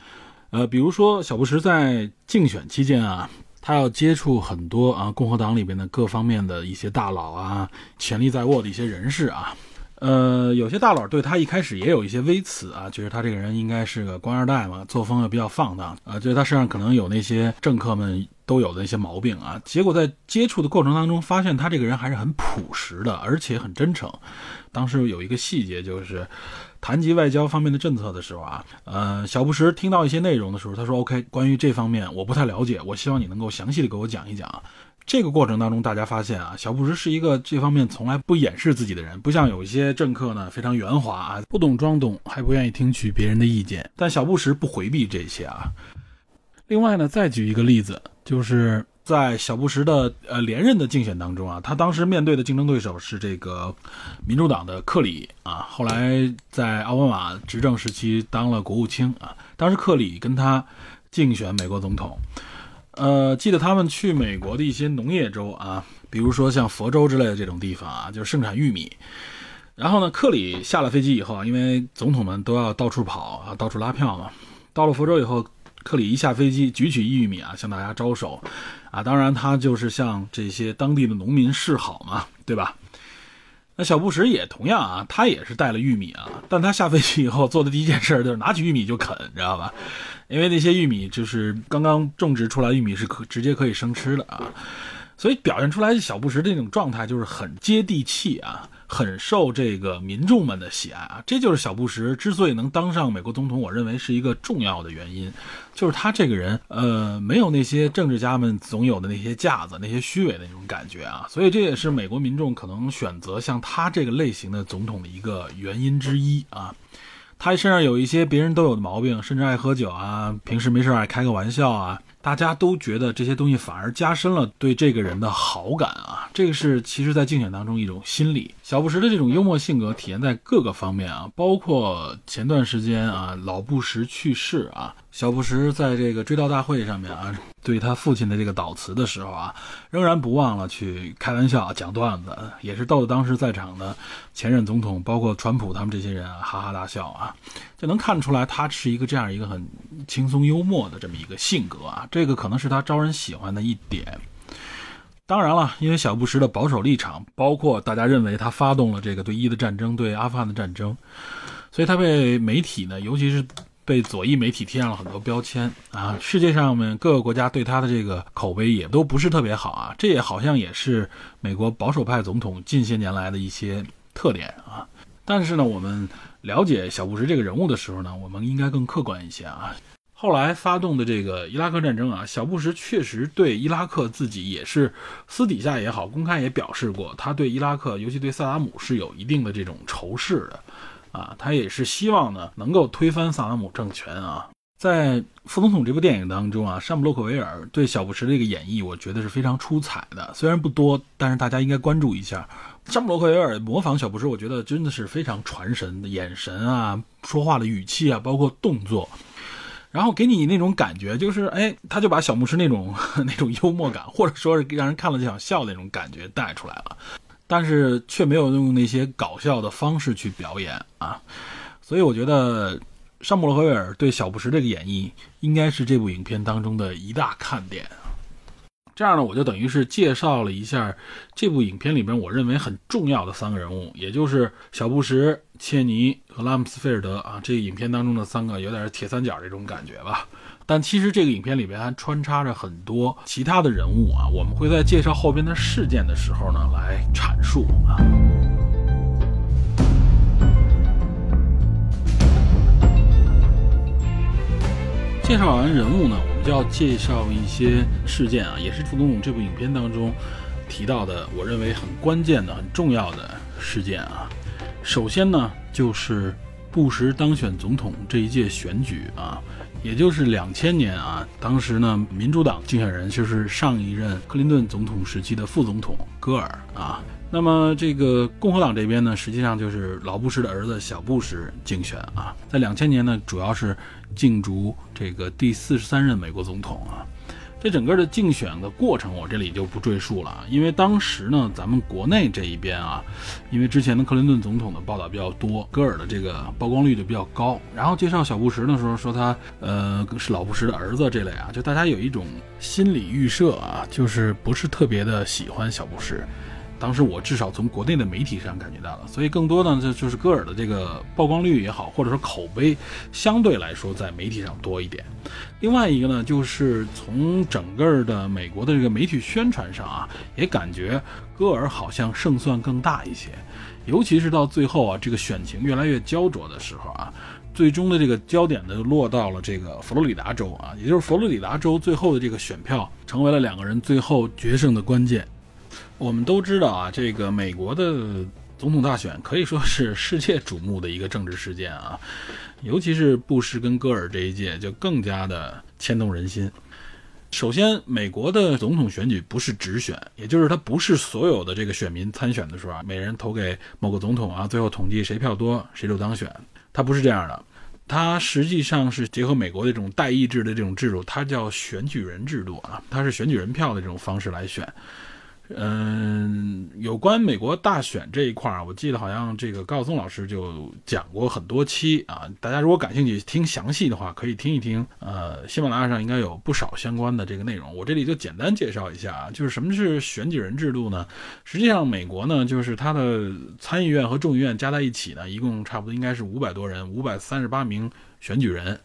呃，比如说小布什在竞选期间啊，他要接触很多啊共和党里边的各方面的一些大佬啊，权力在握的一些人士啊。呃，有些大佬对他一开始也有一些微词啊，觉得他这个人应该是个官二代嘛，作风又比较放荡啊，觉得他身上可能有那些政客们都有的那些毛病啊。结果在接触的过程当中，发现他这个人还是很朴实的，而且很真诚。当时有一个细节，就是谈及外交方面的政策的时候啊，呃，小布什听到一些内容的时候，他说：“OK，关于这方面我不太了解，我希望你能够详细的给我讲一讲。”这个过程当中，大家发现啊，小布什是一个这方面从来不掩饰自己的人，不像有一些政客呢，非常圆滑啊，不懂装懂，还不愿意听取别人的意见。但小布什不回避这些啊。另外呢，再举一个例子，就是在小布什的呃连任的竞选当中啊，他当时面对的竞争对手是这个民主党的克里啊，后来在奥巴马执政时期当了国务卿啊，当时克里跟他竞选美国总统。呃，记得他们去美国的一些农业州啊，比如说像佛州之类的这种地方啊，就是盛产玉米。然后呢，克里下了飞机以后啊，因为总统们都要到处跑啊，到处拉票嘛。到了佛州以后，克里一下飞机，举起玉米啊，向大家招手啊。当然，他就是向这些当地的农民示好嘛，对吧？那小布什也同样啊，他也是带了玉米啊，但他下飞机以后做的第一件事就是拿起玉米就啃，知道吧？因为那些玉米就是刚刚种植出来玉米是可直接可以生吃的啊，所以表现出来小布什这种状态就是很接地气啊，很受这个民众们的喜爱啊。这就是小布什之所以能当上美国总统，我认为是一个重要的原因，就是他这个人呃没有那些政治家们总有的那些架子、那些虚伪的那种感觉啊，所以这也是美国民众可能选择像他这个类型的总统的一个原因之一啊。他身上有一些别人都有的毛病，甚至爱喝酒啊，平时没事爱开个玩笑啊。大家都觉得这些东西反而加深了对这个人的好感啊，这个是其实在竞选当中一种心理。小布什的这种幽默性格体现在各个方面啊，包括前段时间啊，老布什去世啊，小布什在这个追悼大会上面啊，对他父亲的这个悼词的时候啊，仍然不忘了去开玩笑、讲段子，也是逗得当时在场的前任总统，包括川普他们这些人啊，哈哈大笑啊，就能看出来他是一个这样一个很轻松幽默的这么一个性格啊。这个可能是他招人喜欢的一点。当然了，因为小布什的保守立场，包括大家认为他发动了这个对伊的战争、对阿富汗的战争，所以他被媒体呢，尤其是被左翼媒体贴上了很多标签啊。世界上面各个国家对他的这个口碑也都不是特别好啊。这也好像也是美国保守派总统近些年来的一些特点啊。但是呢，我们了解小布什这个人物的时候呢，我们应该更客观一些啊。后来发动的这个伊拉克战争啊，小布什确实对伊拉克自己也是私底下也好，公开也表示过，他对伊拉克，尤其对萨达姆是有一定的这种仇视的，啊，他也是希望呢能够推翻萨达姆政权啊。在《副总统》这部电影当中啊，山姆洛克维尔对小布什的这个演绎，我觉得是非常出彩的，虽然不多，但是大家应该关注一下。山姆洛克维尔模仿小布什，我觉得真的是非常传神的眼神啊，说话的语气啊，包括动作。然后给你那种感觉，就是哎，他就把小牧师那种 那种幽默感，或者说是让人看了就想笑的那种感觉带出来了，但是却没有用那些搞笑的方式去表演啊，所以我觉得尚姆罗维尔对小布什这个演绎，应该是这部影片当中的一大看点。这样呢，我就等于是介绍了一下这部影片里边我认为很重要的三个人物，也就是小布什、切尼和拉姆斯菲尔德啊。这个影片当中的三个有点铁三角这种感觉吧。但其实这个影片里边还穿插着很多其他的人物啊，我们会在介绍后边的事件的时候呢来阐述啊。介绍完人物呢，我们就要介绍一些事件啊，也是副总统这部影片当中提到的，我认为很关键的、很重要的事件啊。首先呢，就是布什当选总统这一届选举啊，也就是两千年啊，当时呢，民主党竞选人就是上一任克林顿总统时期的副总统戈尔啊。那么这个共和党这边呢，实际上就是老布什的儿子小布什竞选啊，在两千年呢，主要是竞逐这个第四十三任美国总统啊。这整个的竞选的过程，我这里就不赘述了，因为当时呢，咱们国内这一边啊，因为之前的克林顿总统的报道比较多，戈尔的这个曝光率就比较高。然后介绍小布什的时候说他呃是老布什的儿子这类啊，就大家有一种心理预设啊，就是不是特别的喜欢小布什。当时我至少从国内的媒体上感觉到了，所以更多呢，就就是戈尔的这个曝光率也好，或者说口碑相对来说在媒体上多一点。另外一个呢，就是从整个的美国的这个媒体宣传上啊，也感觉戈尔好像胜算更大一些。尤其是到最后啊，这个选情越来越焦灼的时候啊，最终的这个焦点呢落到了这个佛罗里达州啊，也就是佛罗里达州最后的这个选票成为了两个人最后决胜的关键。我们都知道啊，这个美国的总统大选可以说是世界瞩目的一个政治事件啊，尤其是布什跟戈尔这一届就更加的牵动人心。首先，美国的总统选举不是直选，也就是它不是所有的这个选民参选的时候啊，每人投给某个总统啊，最后统计谁票多谁就当选，它不是这样的，它实际上是结合美国的这种代议制的这种制度，它叫选举人制度啊，它是选举人票的这种方式来选。嗯，有关美国大选这一块儿，我记得好像这个高晓松老师就讲过很多期啊。大家如果感兴趣听详细的话，可以听一听。呃，喜马拉雅上应该有不少相关的这个内容。我这里就简单介绍一下啊，就是什么是选举人制度呢？实际上，美国呢，就是它的参议院和众议院加在一起呢，一共差不多应该是五百多人，五百三十八名选举人。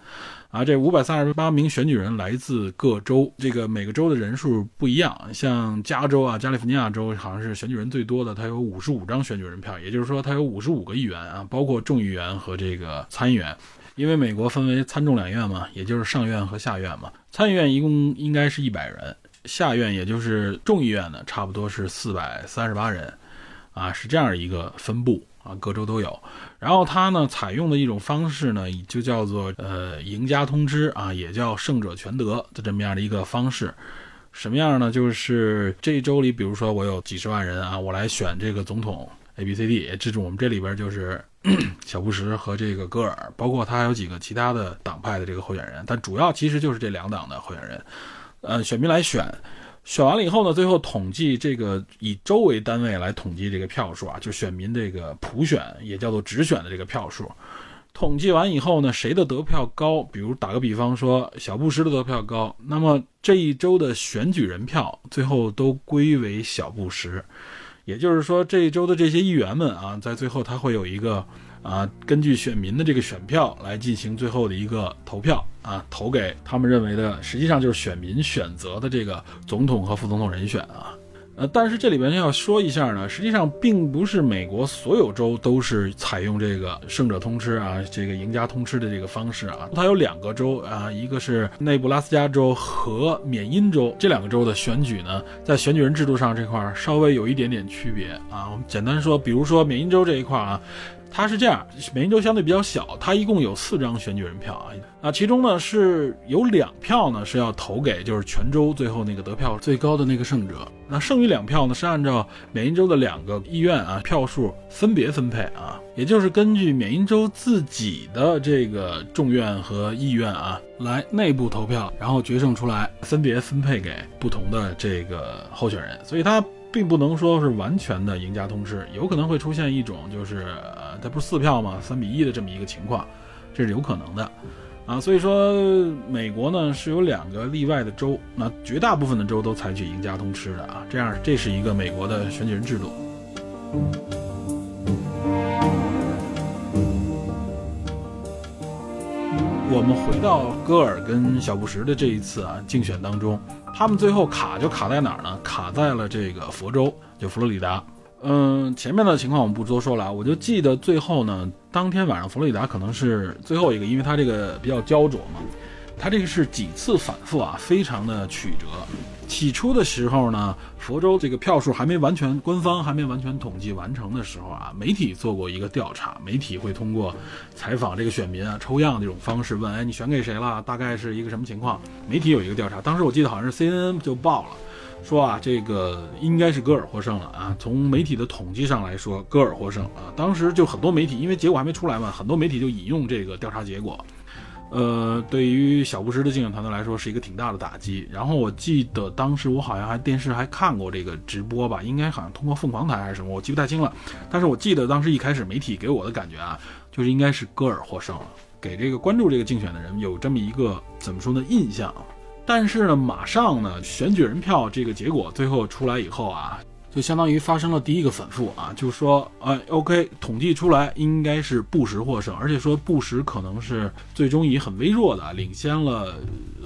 啊，这五百三十八名选举人来自各州，这个每个州的人数不一样。像加州啊，加利福尼亚州好像是选举人最多的，它有五十五张选举人票，也就是说它有五十五个议员啊，包括众议员和这个参议员。因为美国分为参众两院嘛，也就是上院和下院嘛。参议院一共应该是一百人，下院也就是众议院呢，差不多是四百三十八人，啊，是这样一个分布。啊，各州都有，然后它呢采用的一种方式呢，就叫做呃赢家通吃啊，也叫胜者全得的这么样的一个方式。什么样呢？就是这一周里，比如说我有几十万人啊，我来选这个总统 A、B、C、D，这种我们这里边就是 小布什和这个戈尔，包括他还有几个其他的党派的这个候选人，但主要其实就是这两党的候选人，呃，选民来选。选完了以后呢，最后统计这个以州为单位来统计这个票数啊，就选民这个普选也叫做直选的这个票数。统计完以后呢，谁的得票高？比如打个比方说，小布什的得票高，那么这一周的选举人票最后都归为小布什。也就是说，这一周的这些议员们啊，在最后他会有一个。啊，根据选民的这个选票来进行最后的一个投票啊，投给他们认为的，实际上就是选民选择的这个总统和副总统人选啊。呃，但是这里边要说一下呢，实际上并不是美国所有州都是采用这个胜者通吃啊，这个赢家通吃的这个方式啊。它有两个州啊，一个是内布拉斯加州和缅因州这两个州的选举呢，在选举人制度上这块儿稍微有一点点区别啊。我们简单说，比如说缅因州这一块啊。它是这样，缅因州相对比较小，它一共有四张选举人票啊，啊，其中呢是有两票呢是要投给就是全州最后那个得票最高的那个胜者，那剩余两票呢是按照缅因州的两个议院啊票数分别分配啊，也就是根据缅因州自己的这个众院和议院啊来内部投票，然后决胜出来，分别分配给不同的这个候选人，所以它。并不能说是完全的赢家通吃，有可能会出现一种就是呃，它不是四票吗？三比一的这么一个情况，这是有可能的，啊，所以说美国呢是有两个例外的州，那绝大部分的州都采取赢家通吃的啊，这样这是一个美国的选举人制度。我们回到戈尔跟小布什的这一次啊竞选当中。他们最后卡就卡在哪儿呢？卡在了这个佛州，就佛罗里达。嗯，前面的情况我们不多说了啊。我就记得最后呢，当天晚上佛罗里达可能是最后一个，因为他这个比较焦灼嘛。他这个是几次反复啊，非常的曲折。起初的时候呢，佛州这个票数还没完全，官方还没完全统计完成的时候啊，媒体做过一个调查，媒体会通过采访这个选民啊，抽样这种方式问，哎，你选给谁了？大概是一个什么情况？媒体有一个调查，当时我记得好像是 CNN 就报了，说啊，这个应该是戈尔获胜了啊。从媒体的统计上来说，戈尔获胜啊。当时就很多媒体，因为结果还没出来嘛，很多媒体就引用这个调查结果。呃，对于小布什的竞选团队来说是一个挺大的打击。然后我记得当时我好像还电视还看过这个直播吧，应该好像通过凤凰台还是什么，我记不太清了。但是我记得当时一开始媒体给我的感觉啊，就是应该是戈尔获胜了，给这个关注这个竞选的人有这么一个怎么说呢印象。但是呢，马上呢选举人票这个结果最后出来以后啊。就相当于发生了第一个反复啊，就说，哎，OK，统计出来应该是布什获胜，而且说布什可能是最终以很微弱的领先了，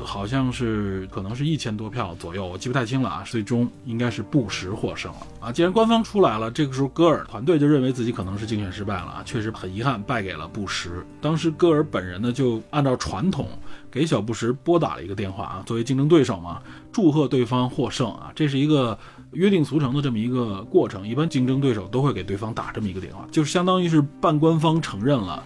好像是可能是一千多票左右，我记不太清了啊。最终应该是布什获胜了啊。既然官方出来了，这个时候戈尔团队就认为自己可能是竞选失败了啊，确实很遗憾败给了布什。当时戈尔本人呢，就按照传统。给小布什拨打了一个电话啊，作为竞争对手嘛，祝贺对方获胜啊，这是一个约定俗成的这么一个过程。一般竞争对手都会给对方打这么一个电话，就相当于是半官方承认了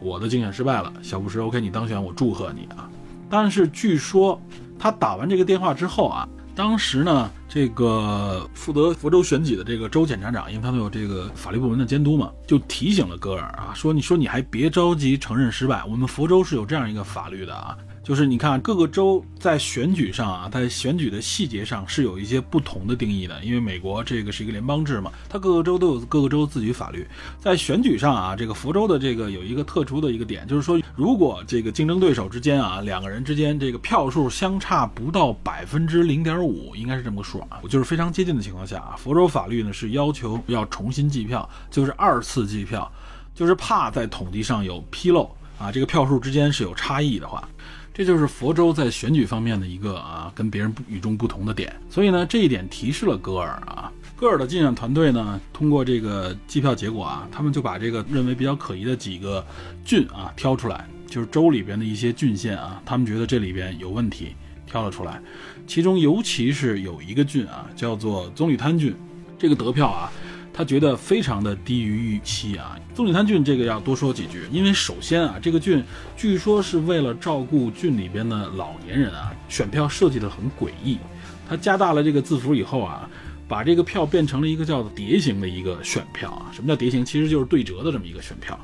我的竞选失败了。小布什，OK，你当选，我祝贺你啊。但是据说他打完这个电话之后啊，当时呢，这个负责福州选举的这个州检察长，因为他们有这个法律部门的监督嘛，就提醒了戈尔啊，说你说你还别着急承认失败，我们福州是有这样一个法律的啊。就是你看各个州在选举上啊，在选举的细节上是有一些不同的定义的，因为美国这个是一个联邦制嘛，它各个州都有各个州自己法律。在选举上啊，这个福州的这个有一个特殊的一个点，就是说如果这个竞争对手之间啊，两个人之间这个票数相差不到百分之零点五，应该是这么个数啊，就是非常接近的情况下啊，福州法律呢是要求要重新计票，就是二次计票，就是怕在统计上有纰漏啊，这个票数之间是有差异的话。这就是佛州在选举方面的一个啊，跟别人不与众不同的点。所以呢，这一点提示了戈尔啊，戈尔的竞选团队呢，通过这个计票结果啊，他们就把这个认为比较可疑的几个郡啊挑出来，就是州里边的一些郡县啊，他们觉得这里边有问题，挑了出来。其中尤其是有一个郡啊，叫做棕榈滩郡，这个得票啊。他觉得非常的低于预期啊！棕榈滩郡这个要多说几句，因为首先啊，这个郡据说是为了照顾郡里边的老年人啊，选票设计的很诡异。他加大了这个字符以后啊，把这个票变成了一个叫蝶形的一个选票啊。什么叫蝶形？其实就是对折的这么一个选票。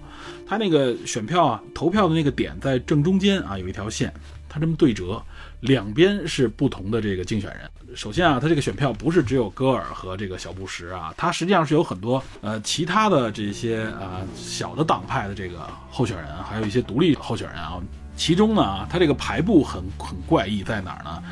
他那个选票啊，投票的那个点在正中间啊，有一条线，他这么对折。两边是不同的这个竞选人。首先啊，他这个选票不是只有戈尔和这个小布什啊，他实际上是有很多呃其他的这些啊小的党派的这个候选人，还有一些独立候选人啊。其中呢啊，他这个排布很很怪异，在哪儿呢？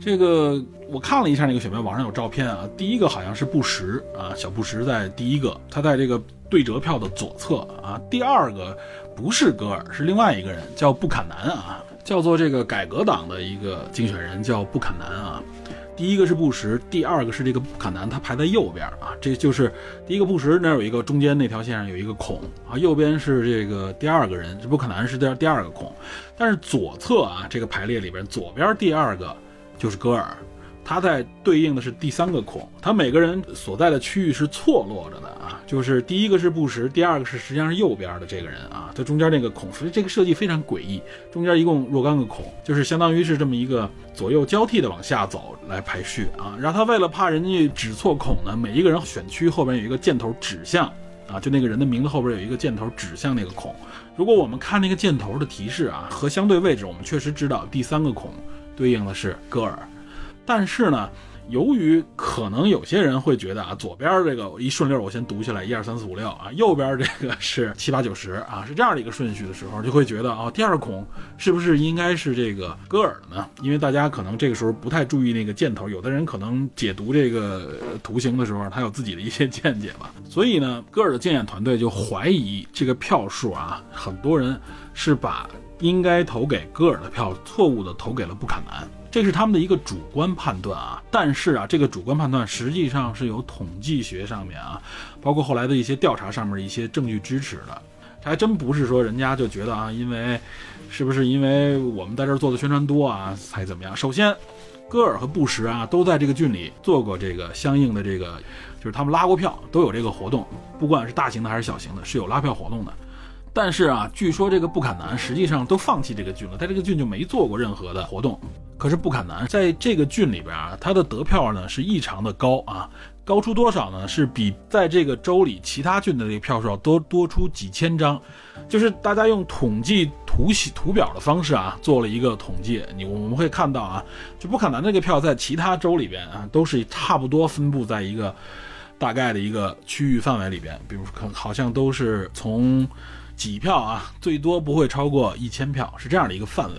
这个我看了一下那个选票，网上有照片啊。第一个好像是布什啊，小布什在第一个，他在这个对折票的左侧啊。第二个不是戈尔，是另外一个人，叫布坎南啊。叫做这个改革党的一个竞选人叫布坎南啊，第一个是布什，第二个是这个布坎南，他排在右边啊。这就是第一个布什那儿有一个中间那条线上有一个孔啊，右边是这个第二个人，这布坎南是第第二个孔，但是左侧啊这个排列里边左边第二个就是戈尔。它在对应的是第三个孔，它每个人所在的区域是错落着的啊，就是第一个是布什，第二个是实际上是右边的这个人啊，它中间那个孔，所以这个设计非常诡异，中间一共若干个孔，就是相当于是这么一个左右交替的往下走来排序啊，然后他为了怕人家指错孔呢，每一个人选区后边有一个箭头指向啊，就那个人的名字后边有一个箭头指向那个孔，如果我们看那个箭头的提示啊和相对位置，我们确实知道第三个孔对应的是戈尔。但是呢，由于可能有些人会觉得啊，左边这个一顺溜，我先读下来一二三四五六啊，右边这个是 七八九十啊，是这样的一个顺序的时候，就会觉得啊，第二孔是不是应该是这个戈尔的呢？因为大家可能这个时候不太注意那个箭头，有的人可能解读这个图形的时候，他有自己的一些见解吧。所以呢，戈尔的竞选团队就怀疑这个票数啊，很多人是把应该投给戈尔的票错误的投给了布坎南。这是他们的一个主观判断啊，但是啊，这个主观判断实际上是有统计学上面啊，包括后来的一些调查上面一些证据支持的。还真不是说人家就觉得啊，因为是不是因为我们在这儿做的宣传多啊，才怎么样？首先，戈尔和布什啊都在这个郡里做过这个相应的这个，就是他们拉过票，都有这个活动，不管是大型的还是小型的，是有拉票活动的。但是啊，据说这个布坎南实际上都放弃这个郡了，在这个郡就没做过任何的活动。可是布坎南在这个郡里边啊，他的得票呢是异常的高啊，高出多少呢？是比在这个州里其他郡的这个票数要多多出几千张。就是大家用统计图形图表的方式啊，做了一个统计，你我们会看到啊，就布坎南这个票在其他州里边啊，都是差不多分布在一个大概的一个区域范围里边，比如可好像都是从。几票啊，最多不会超过一千票，是这样的一个范围。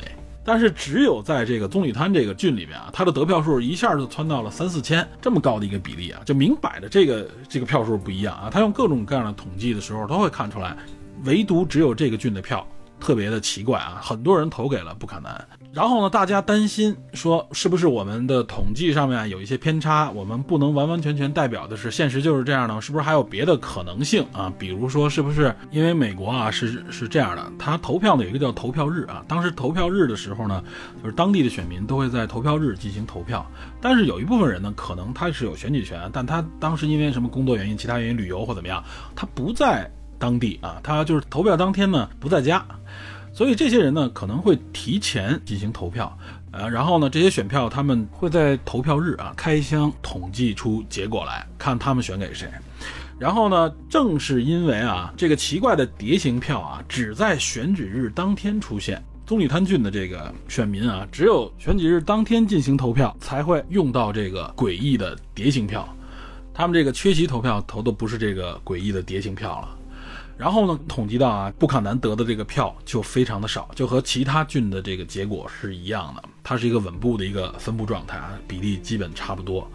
但是只有在这个棕榈滩这个郡里面啊，他的得票数一下就窜到了三四千，这么高的一个比例啊，就明摆着这个这个票数不一样啊。他用各种各样的统计的时候，都会看出来，唯独只有这个郡的票。特别的奇怪啊，很多人投给了不可能。然后呢，大家担心说，是不是我们的统计上面有一些偏差？我们不能完完全全代表的是现实就是这样呢？是不是还有别的可能性啊？比如说，是不是因为美国啊是是这样的，他投票呢有一个叫投票日啊。当时投票日的时候呢，就是当地的选民都会在投票日进行投票。但是有一部分人呢，可能他是有选举权，但他当时因为什么工作原因、其他原因、旅游或怎么样，他不在。当地啊，他就是投票当天呢不在家，所以这些人呢可能会提前进行投票，呃，然后呢这些选票他们会在投票日啊开箱统计出结果来看他们选给谁，然后呢正是因为啊这个奇怪的蝶形票啊只在选举日当天出现，棕榈滩郡的这个选民啊只有选举日当天进行投票才会用到这个诡异的蝶形票，他们这个缺席投票投的不是这个诡异的蝶形票了。然后呢，统计到啊，布坎南得的这个票就非常的少，就和其他郡的这个结果是一样的，它是一个稳步的一个分布状态啊，比例基本差不多，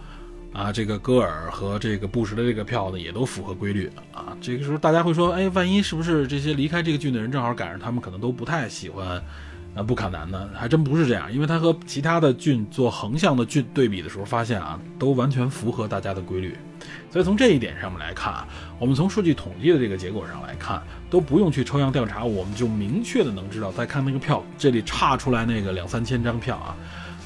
啊，这个戈尔和这个布什的这个票呢也都符合规律啊。这个时候大家会说，哎，万一是不是这些离开这个郡的人正好赶上他们可能都不太喜欢，啊，布坎南呢？还真不是这样，因为他和其他的郡做横向的郡对比的时候，发现啊，都完全符合大家的规律。所以从这一点上面来看啊，我们从数据统计的这个结果上来看，都不用去抽样调查，我们就明确的能知道，再看那个票，这里差出来那个两三千张票啊，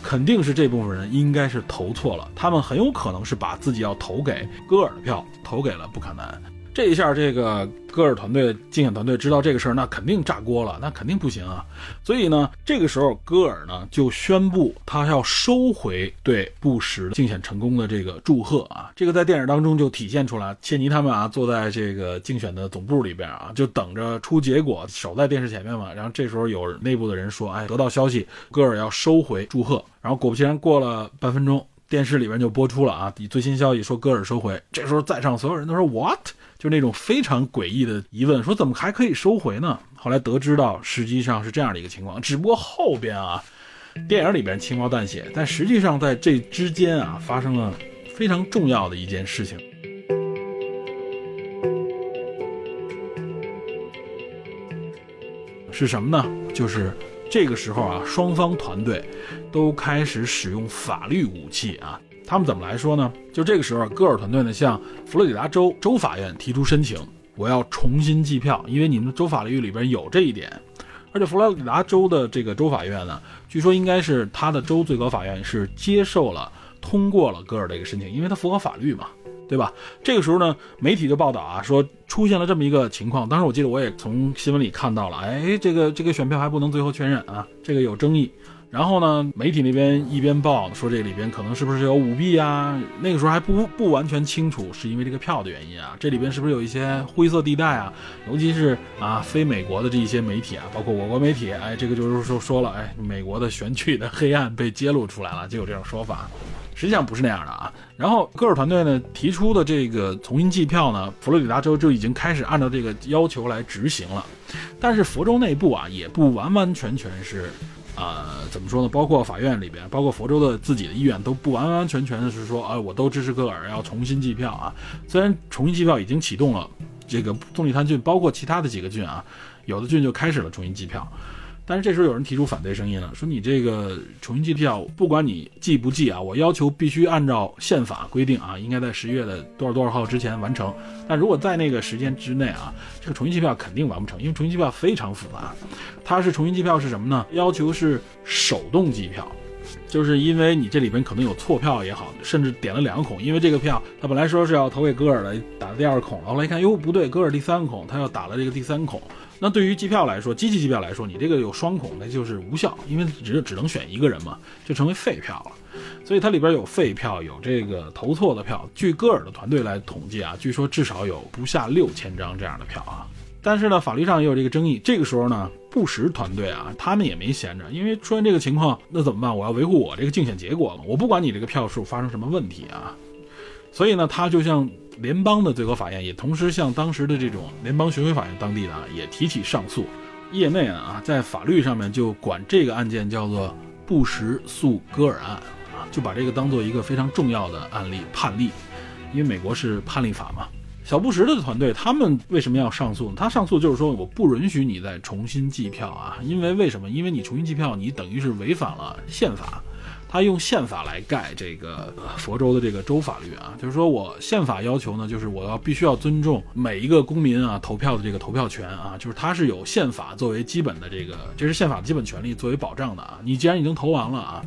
肯定是这部分人应该是投错了，他们很有可能是把自己要投给戈尔的票投给了布坎南。这一下，这个戈尔团队竞选团队知道这个事儿，那肯定炸锅了，那肯定不行啊。所以呢，这个时候戈尔呢就宣布他要收回对布什竞选成功的这个祝贺啊。这个在电影当中就体现出来，切尼他们啊坐在这个竞选的总部里边啊，就等着出结果，守在电视前面嘛。然后这时候有内部的人说，哎，得到消息，戈尔要收回祝贺。然后果不其然，过了半分钟，电视里边就播出了啊，以最新消息说戈尔收回。这时候在场所有人都说 what？就那种非常诡异的疑问，说怎么还可以收回呢？后来得知到实际上是这样的一个情况，只不过后边啊，电影里边轻描淡写，但实际上在这之间啊，发生了非常重要的一件事情，是什么呢？就是这个时候啊，双方团队都开始使用法律武器啊。他们怎么来说呢？就这个时候，戈尔团队呢向佛罗里达州州法院提出申请，我要重新计票，因为你们州法律里边有这一点。而且佛罗里达州的这个州法院呢，据说应该是他的州最高法院是接受了、通过了戈尔的一个申请，因为他符合法律嘛。对吧？这个时候呢，媒体就报道啊，说出现了这么一个情况。当时我记得我也从新闻里看到了，哎，这个这个选票还不能最后确认啊，这个有争议。然后呢，媒体那边一边报说这里边可能是不是有舞弊啊？那个时候还不不完全清楚，是因为这个票的原因啊？这里边是不是有一些灰色地带啊？尤其是啊，非美国的这一些媒体啊，包括我国媒体，哎，这个就是说说了，哎，美国的选举的黑暗被揭露出来了，就有这种说法。实际上不是那样的啊。然后戈尔团队呢提出的这个重新计票呢，佛罗里达州就已经开始按照这个要求来执行了。但是佛州内部啊，也不完完全全是。呃，怎么说呢？包括法院里边，包括佛州的自己的意愿，都不完完全全的是说，哎，我都支持戈尔要重新计票啊。虽然重新计票已经启动了，这个宋利滩郡，包括其他的几个郡啊，有的郡就开始了重新计票。但是这时候有人提出反对声音了，说你这个重新计票，不管你计不计啊，我要求必须按照宪法规定啊，应该在十一月的多少多少号之前完成。但如果在那个时间之内啊，这个重新计票肯定完不成，因为重新计票非常复杂。它是重新计票是什么呢？要求是手动计票，就是因为你这里边可能有错票也好，甚至点了两个孔，因为这个票他本来说是要投给戈尔的，打了第二孔，后来一看，哟不对，戈尔第三孔，他要打了这个第三孔。那对于机票来说，机器机票来说，你这个有双孔，那就是无效，因为只只能选一个人嘛，就成为废票了。所以它里边有废票，有这个投错的票。据戈尔的团队来统计啊，据说至少有不下六千张这样的票啊。但是呢，法律上也有这个争议。这个时候呢，布什团队啊，他们也没闲着，因为出现这个情况，那怎么办？我要维护我这个竞选结果嘛，我不管你这个票数发生什么问题啊。所以呢，他就像。联邦的最高法院也同时向当时的这种联邦巡回法院当地的啊也提起上诉，业内啊在法律上面就管这个案件叫做布什诉戈尔案啊，就把这个当做一个非常重要的案例判例，因为美国是判例法嘛。小布什的团队他们为什么要上诉呢？他上诉就是说我不允许你再重新计票啊，因为为什么？因为你重新计票，你等于是违反了宪法。他用宪法来盖这个佛州的这个州法律啊，就是说我宪法要求呢，就是我要必须要尊重每一个公民啊投票的这个投票权啊，就是他是有宪法作为基本的这个，这是宪法的基本权利作为保障的啊。你既然已经投完了啊，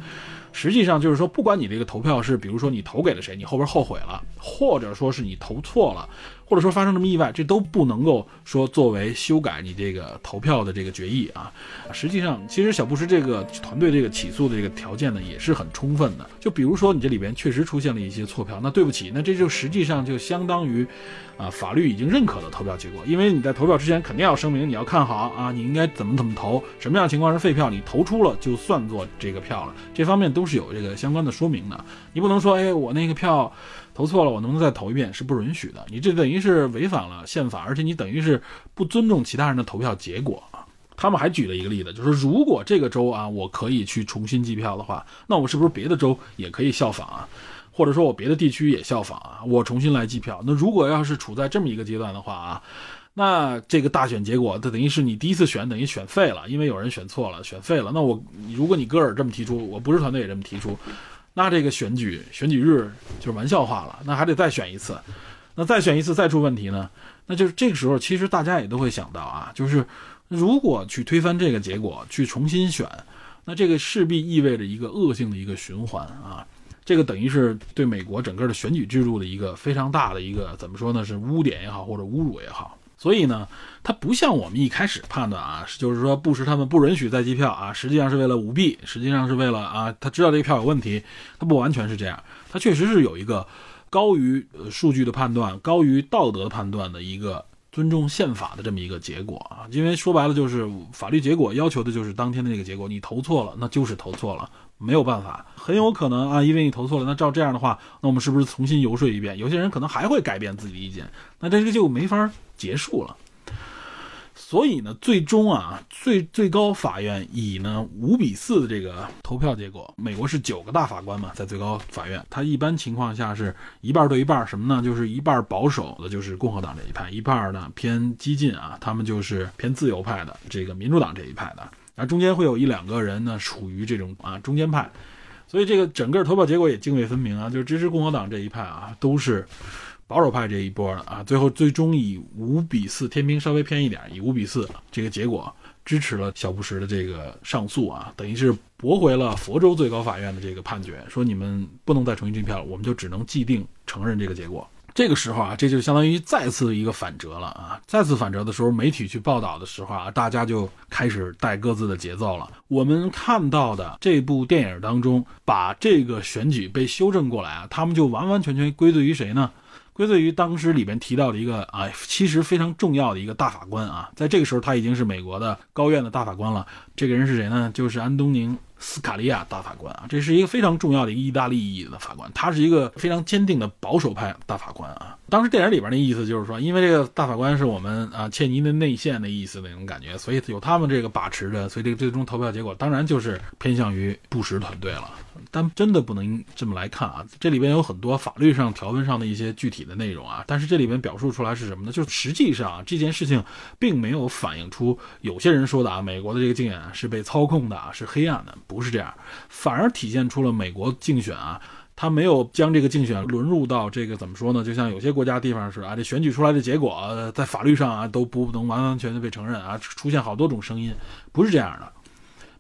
实际上就是说，不管你这个投票是，比如说你投给了谁，你后边后悔了，或者说是你投错了。或者说发生什么意外，这都不能够说作为修改你这个投票的这个决议啊。实际上，其实小布什这个团队这个起诉的这个条件呢，也是很充分的。就比如说你这里边确实出现了一些错票，那对不起，那这就实际上就相当于，啊，法律已经认可的投票结果。因为你在投票之前肯定要声明你要看好啊，你应该怎么怎么投，什么样的情况是废票，你投出了就算作这个票了。这方面都是有这个相关的说明的。你不能说，哎，我那个票。投错了，我能不能再投一遍？是不允许的。你这等于是违反了宪法，而且你等于是不尊重其他人的投票结果啊。他们还举了一个例子，就是如果这个州啊，我可以去重新计票的话，那我是不是别的州也可以效仿啊？或者说我别的地区也效仿啊？我重新来计票。那如果要是处在这么一个阶段的话啊，那这个大选结果，它等于是你第一次选等于选废了，因为有人选错了，选废了。那我如果你戈尔这么提出，我不是团队也这么提出。那这个选举选举日就是玩笑话了，那还得再选一次，那再选一次再出问题呢？那就是这个时候，其实大家也都会想到啊，就是如果去推翻这个结果，去重新选，那这个势必意味着一个恶性的一个循环啊，这个等于是对美国整个的选举制度的一个非常大的一个怎么说呢？是污点也好，或者侮辱也好。所以呢，它不像我们一开始判断啊，就是说布什他们不允许再计票啊，实际上是为了舞弊，实际上是为了啊，他知道这个票有问题，他不完全是这样，他确实是有一个高于数据的判断、高于道德判断的一个尊重宪法的这么一个结果啊。因为说白了就是法律结果要求的就是当天的那个结果，你投错了，那就是投错了。没有办法，很有可能啊，因为你投错了。那照这样的话，那我们是不是重新游说一遍？有些人可能还会改变自己的意见，那这个就没法结束了。所以呢，最终啊，最最高法院以呢五比四的这个投票结果，美国是九个大法官嘛，在最高法院，他一般情况下是一半对一半，什么呢？就是一半保守的，就是共和党这一派；一半呢偏激进啊，他们就是偏自由派的，这个民主党这一派的。啊，中间会有一两个人呢处于这种啊中间派，所以这个整个投票结果也泾渭分明啊，就是支持共和党这一派啊都是保守派这一波的啊，最后最终以五比四，天平稍微偏一点，以五比四这个结果支持了小布什的这个上诉啊，等于是驳回了佛州最高法院的这个判决，说你们不能再重新计票了，我们就只能既定承认这个结果。这个时候啊，这就相当于再次一个反折了啊！再次反折的时候，媒体去报道的时候啊，大家就开始带各自的节奏了。我们看到的这部电影当中，把这个选举被修正过来啊，他们就完完全全归罪于谁呢？归罪于当时里边提到的一个啊，其实非常重要的一个大法官啊，在这个时候他已经是美国的高院的大法官了。这个人是谁呢？就是安东宁。斯卡利亚大法官啊，这是一个非常重要的意大利意义的法官，他是一个非常坚定的保守派大法官啊。当时电影里边的意思就是说，因为这个大法官是我们啊切尼的内线的意思那种感觉，所以有他们这个把持着，所以这个最终投票结果当然就是偏向于布什团队了。但真的不能这么来看啊，这里边有很多法律上条文上的一些具体的内容啊，但是这里边表述出来是什么呢？就是实际上啊，这件事情并没有反映出有些人说的啊，美国的这个竞选是被操控的啊，是黑暗的。不是这样，反而体现出了美国竞选啊，他没有将这个竞选沦入到这个怎么说呢？就像有些国家地方是啊，这选举出来的结果在法律上啊都不能完完全全被承认啊，出现好多种声音，不是这样的。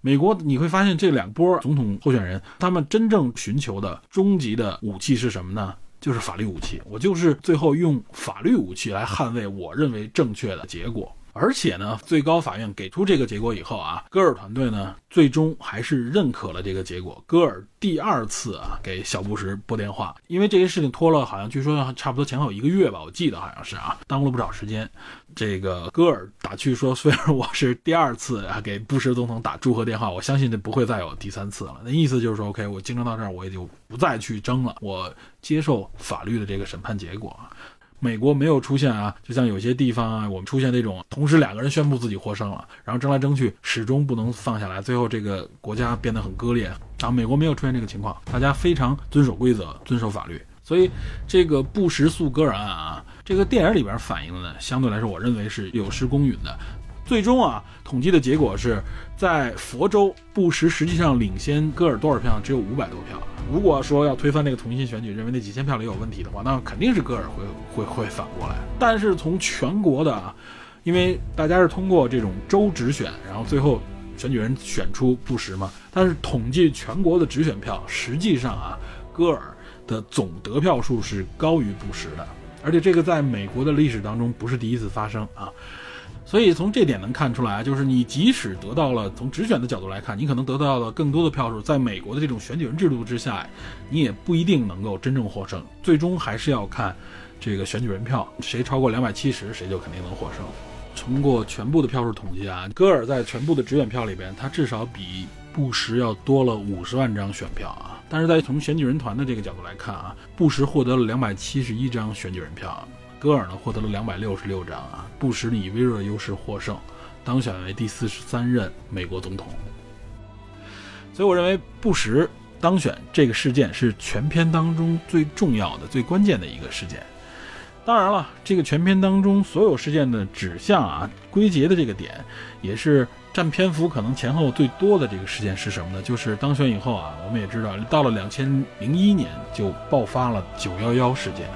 美国你会发现这两波总统候选人，他们真正寻求的终极的武器是什么呢？就是法律武器。我就是最后用法律武器来捍卫我认为正确的结果。而且呢，最高法院给出这个结果以后啊，戈尔团队呢最终还是认可了这个结果。戈尔第二次啊给小布什拨电话，因为这些事情拖了，好像据说差不多前后一个月吧，我记得好像是啊，耽误了不少时间。这个戈尔打趣说，虽然我是第二次啊给布什总统打祝贺电话，我相信这不会再有第三次了。那意思就是说，OK，我竞争到这儿，我也就不再去争了，我接受法律的这个审判结果。美国没有出现啊，就像有些地方啊，我们出现这种同时两个人宣布自己获胜了，然后争来争去，始终不能放下来，最后这个国家变得很割裂啊。美国没有出现这个情况，大家非常遵守规则，遵守法律。所以这个布什诉戈尔案啊，这个电影里边反映的呢，相对来说，我认为是有失公允的。最终啊，统计的结果是在佛州，布什实际上领先戈尔多少票？只有五百多票。如果说要推翻那个重新选举，认为那几千票里有问题的话，那肯定是戈尔会会会反过来。但是从全国的啊，因为大家是通过这种州直选，然后最后选举人选出布什嘛。但是统计全国的直选票，实际上啊，戈尔的总得票数是高于布什的，而且这个在美国的历史当中不是第一次发生啊。所以从这点能看出来，就是你即使得到了从直选的角度来看，你可能得到了更多的票数，在美国的这种选举人制度之下，你也不一定能够真正获胜。最终还是要看这个选举人票，谁超过两百七十，谁就肯定能获胜。通过全部的票数统计啊，戈尔在全部的直选票里边，他至少比布什要多了五十万张选票啊。但是在从选举人团的这个角度来看啊，布什获得了两百七十一张选举人票。戈尔呢获得了两百六十六张啊，布什以微弱优势获胜，当选为第四十三任美国总统。所以我认为布什当选这个事件是全片当中最重要的、最关键的一个事件。当然了，这个全片当中所有事件的指向啊、归结的这个点，也是占篇幅可能前后最多的这个事件是什么呢？就是当选以后啊，我们也知道，到了两千零一年就爆发了九幺幺事件。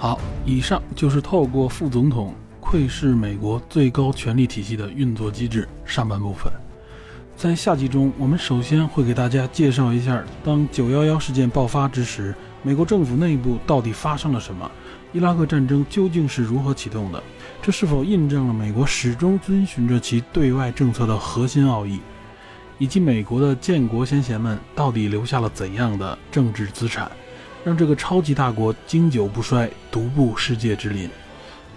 好，以上就是透过副总统窥视美国最高权力体系的运作机制上半部分。在下集中，我们首先会给大家介绍一下，当九幺幺事件爆发之时，美国政府内部到底发生了什么？伊拉克战争究竟是如何启动的？这是否印证了美国始终遵循着其对外政策的核心奥义？以及美国的建国先贤们到底留下了怎样的政治资产？让这个超级大国经久不衰，独步世界之林。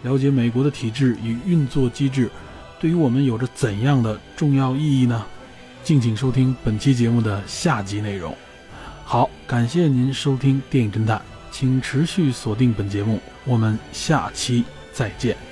了解美国的体制与运作机制，对于我们有着怎样的重要意义呢？敬请收听本期节目的下集内容。好，感谢您收听电影侦探，请持续锁定本节目，我们下期再见。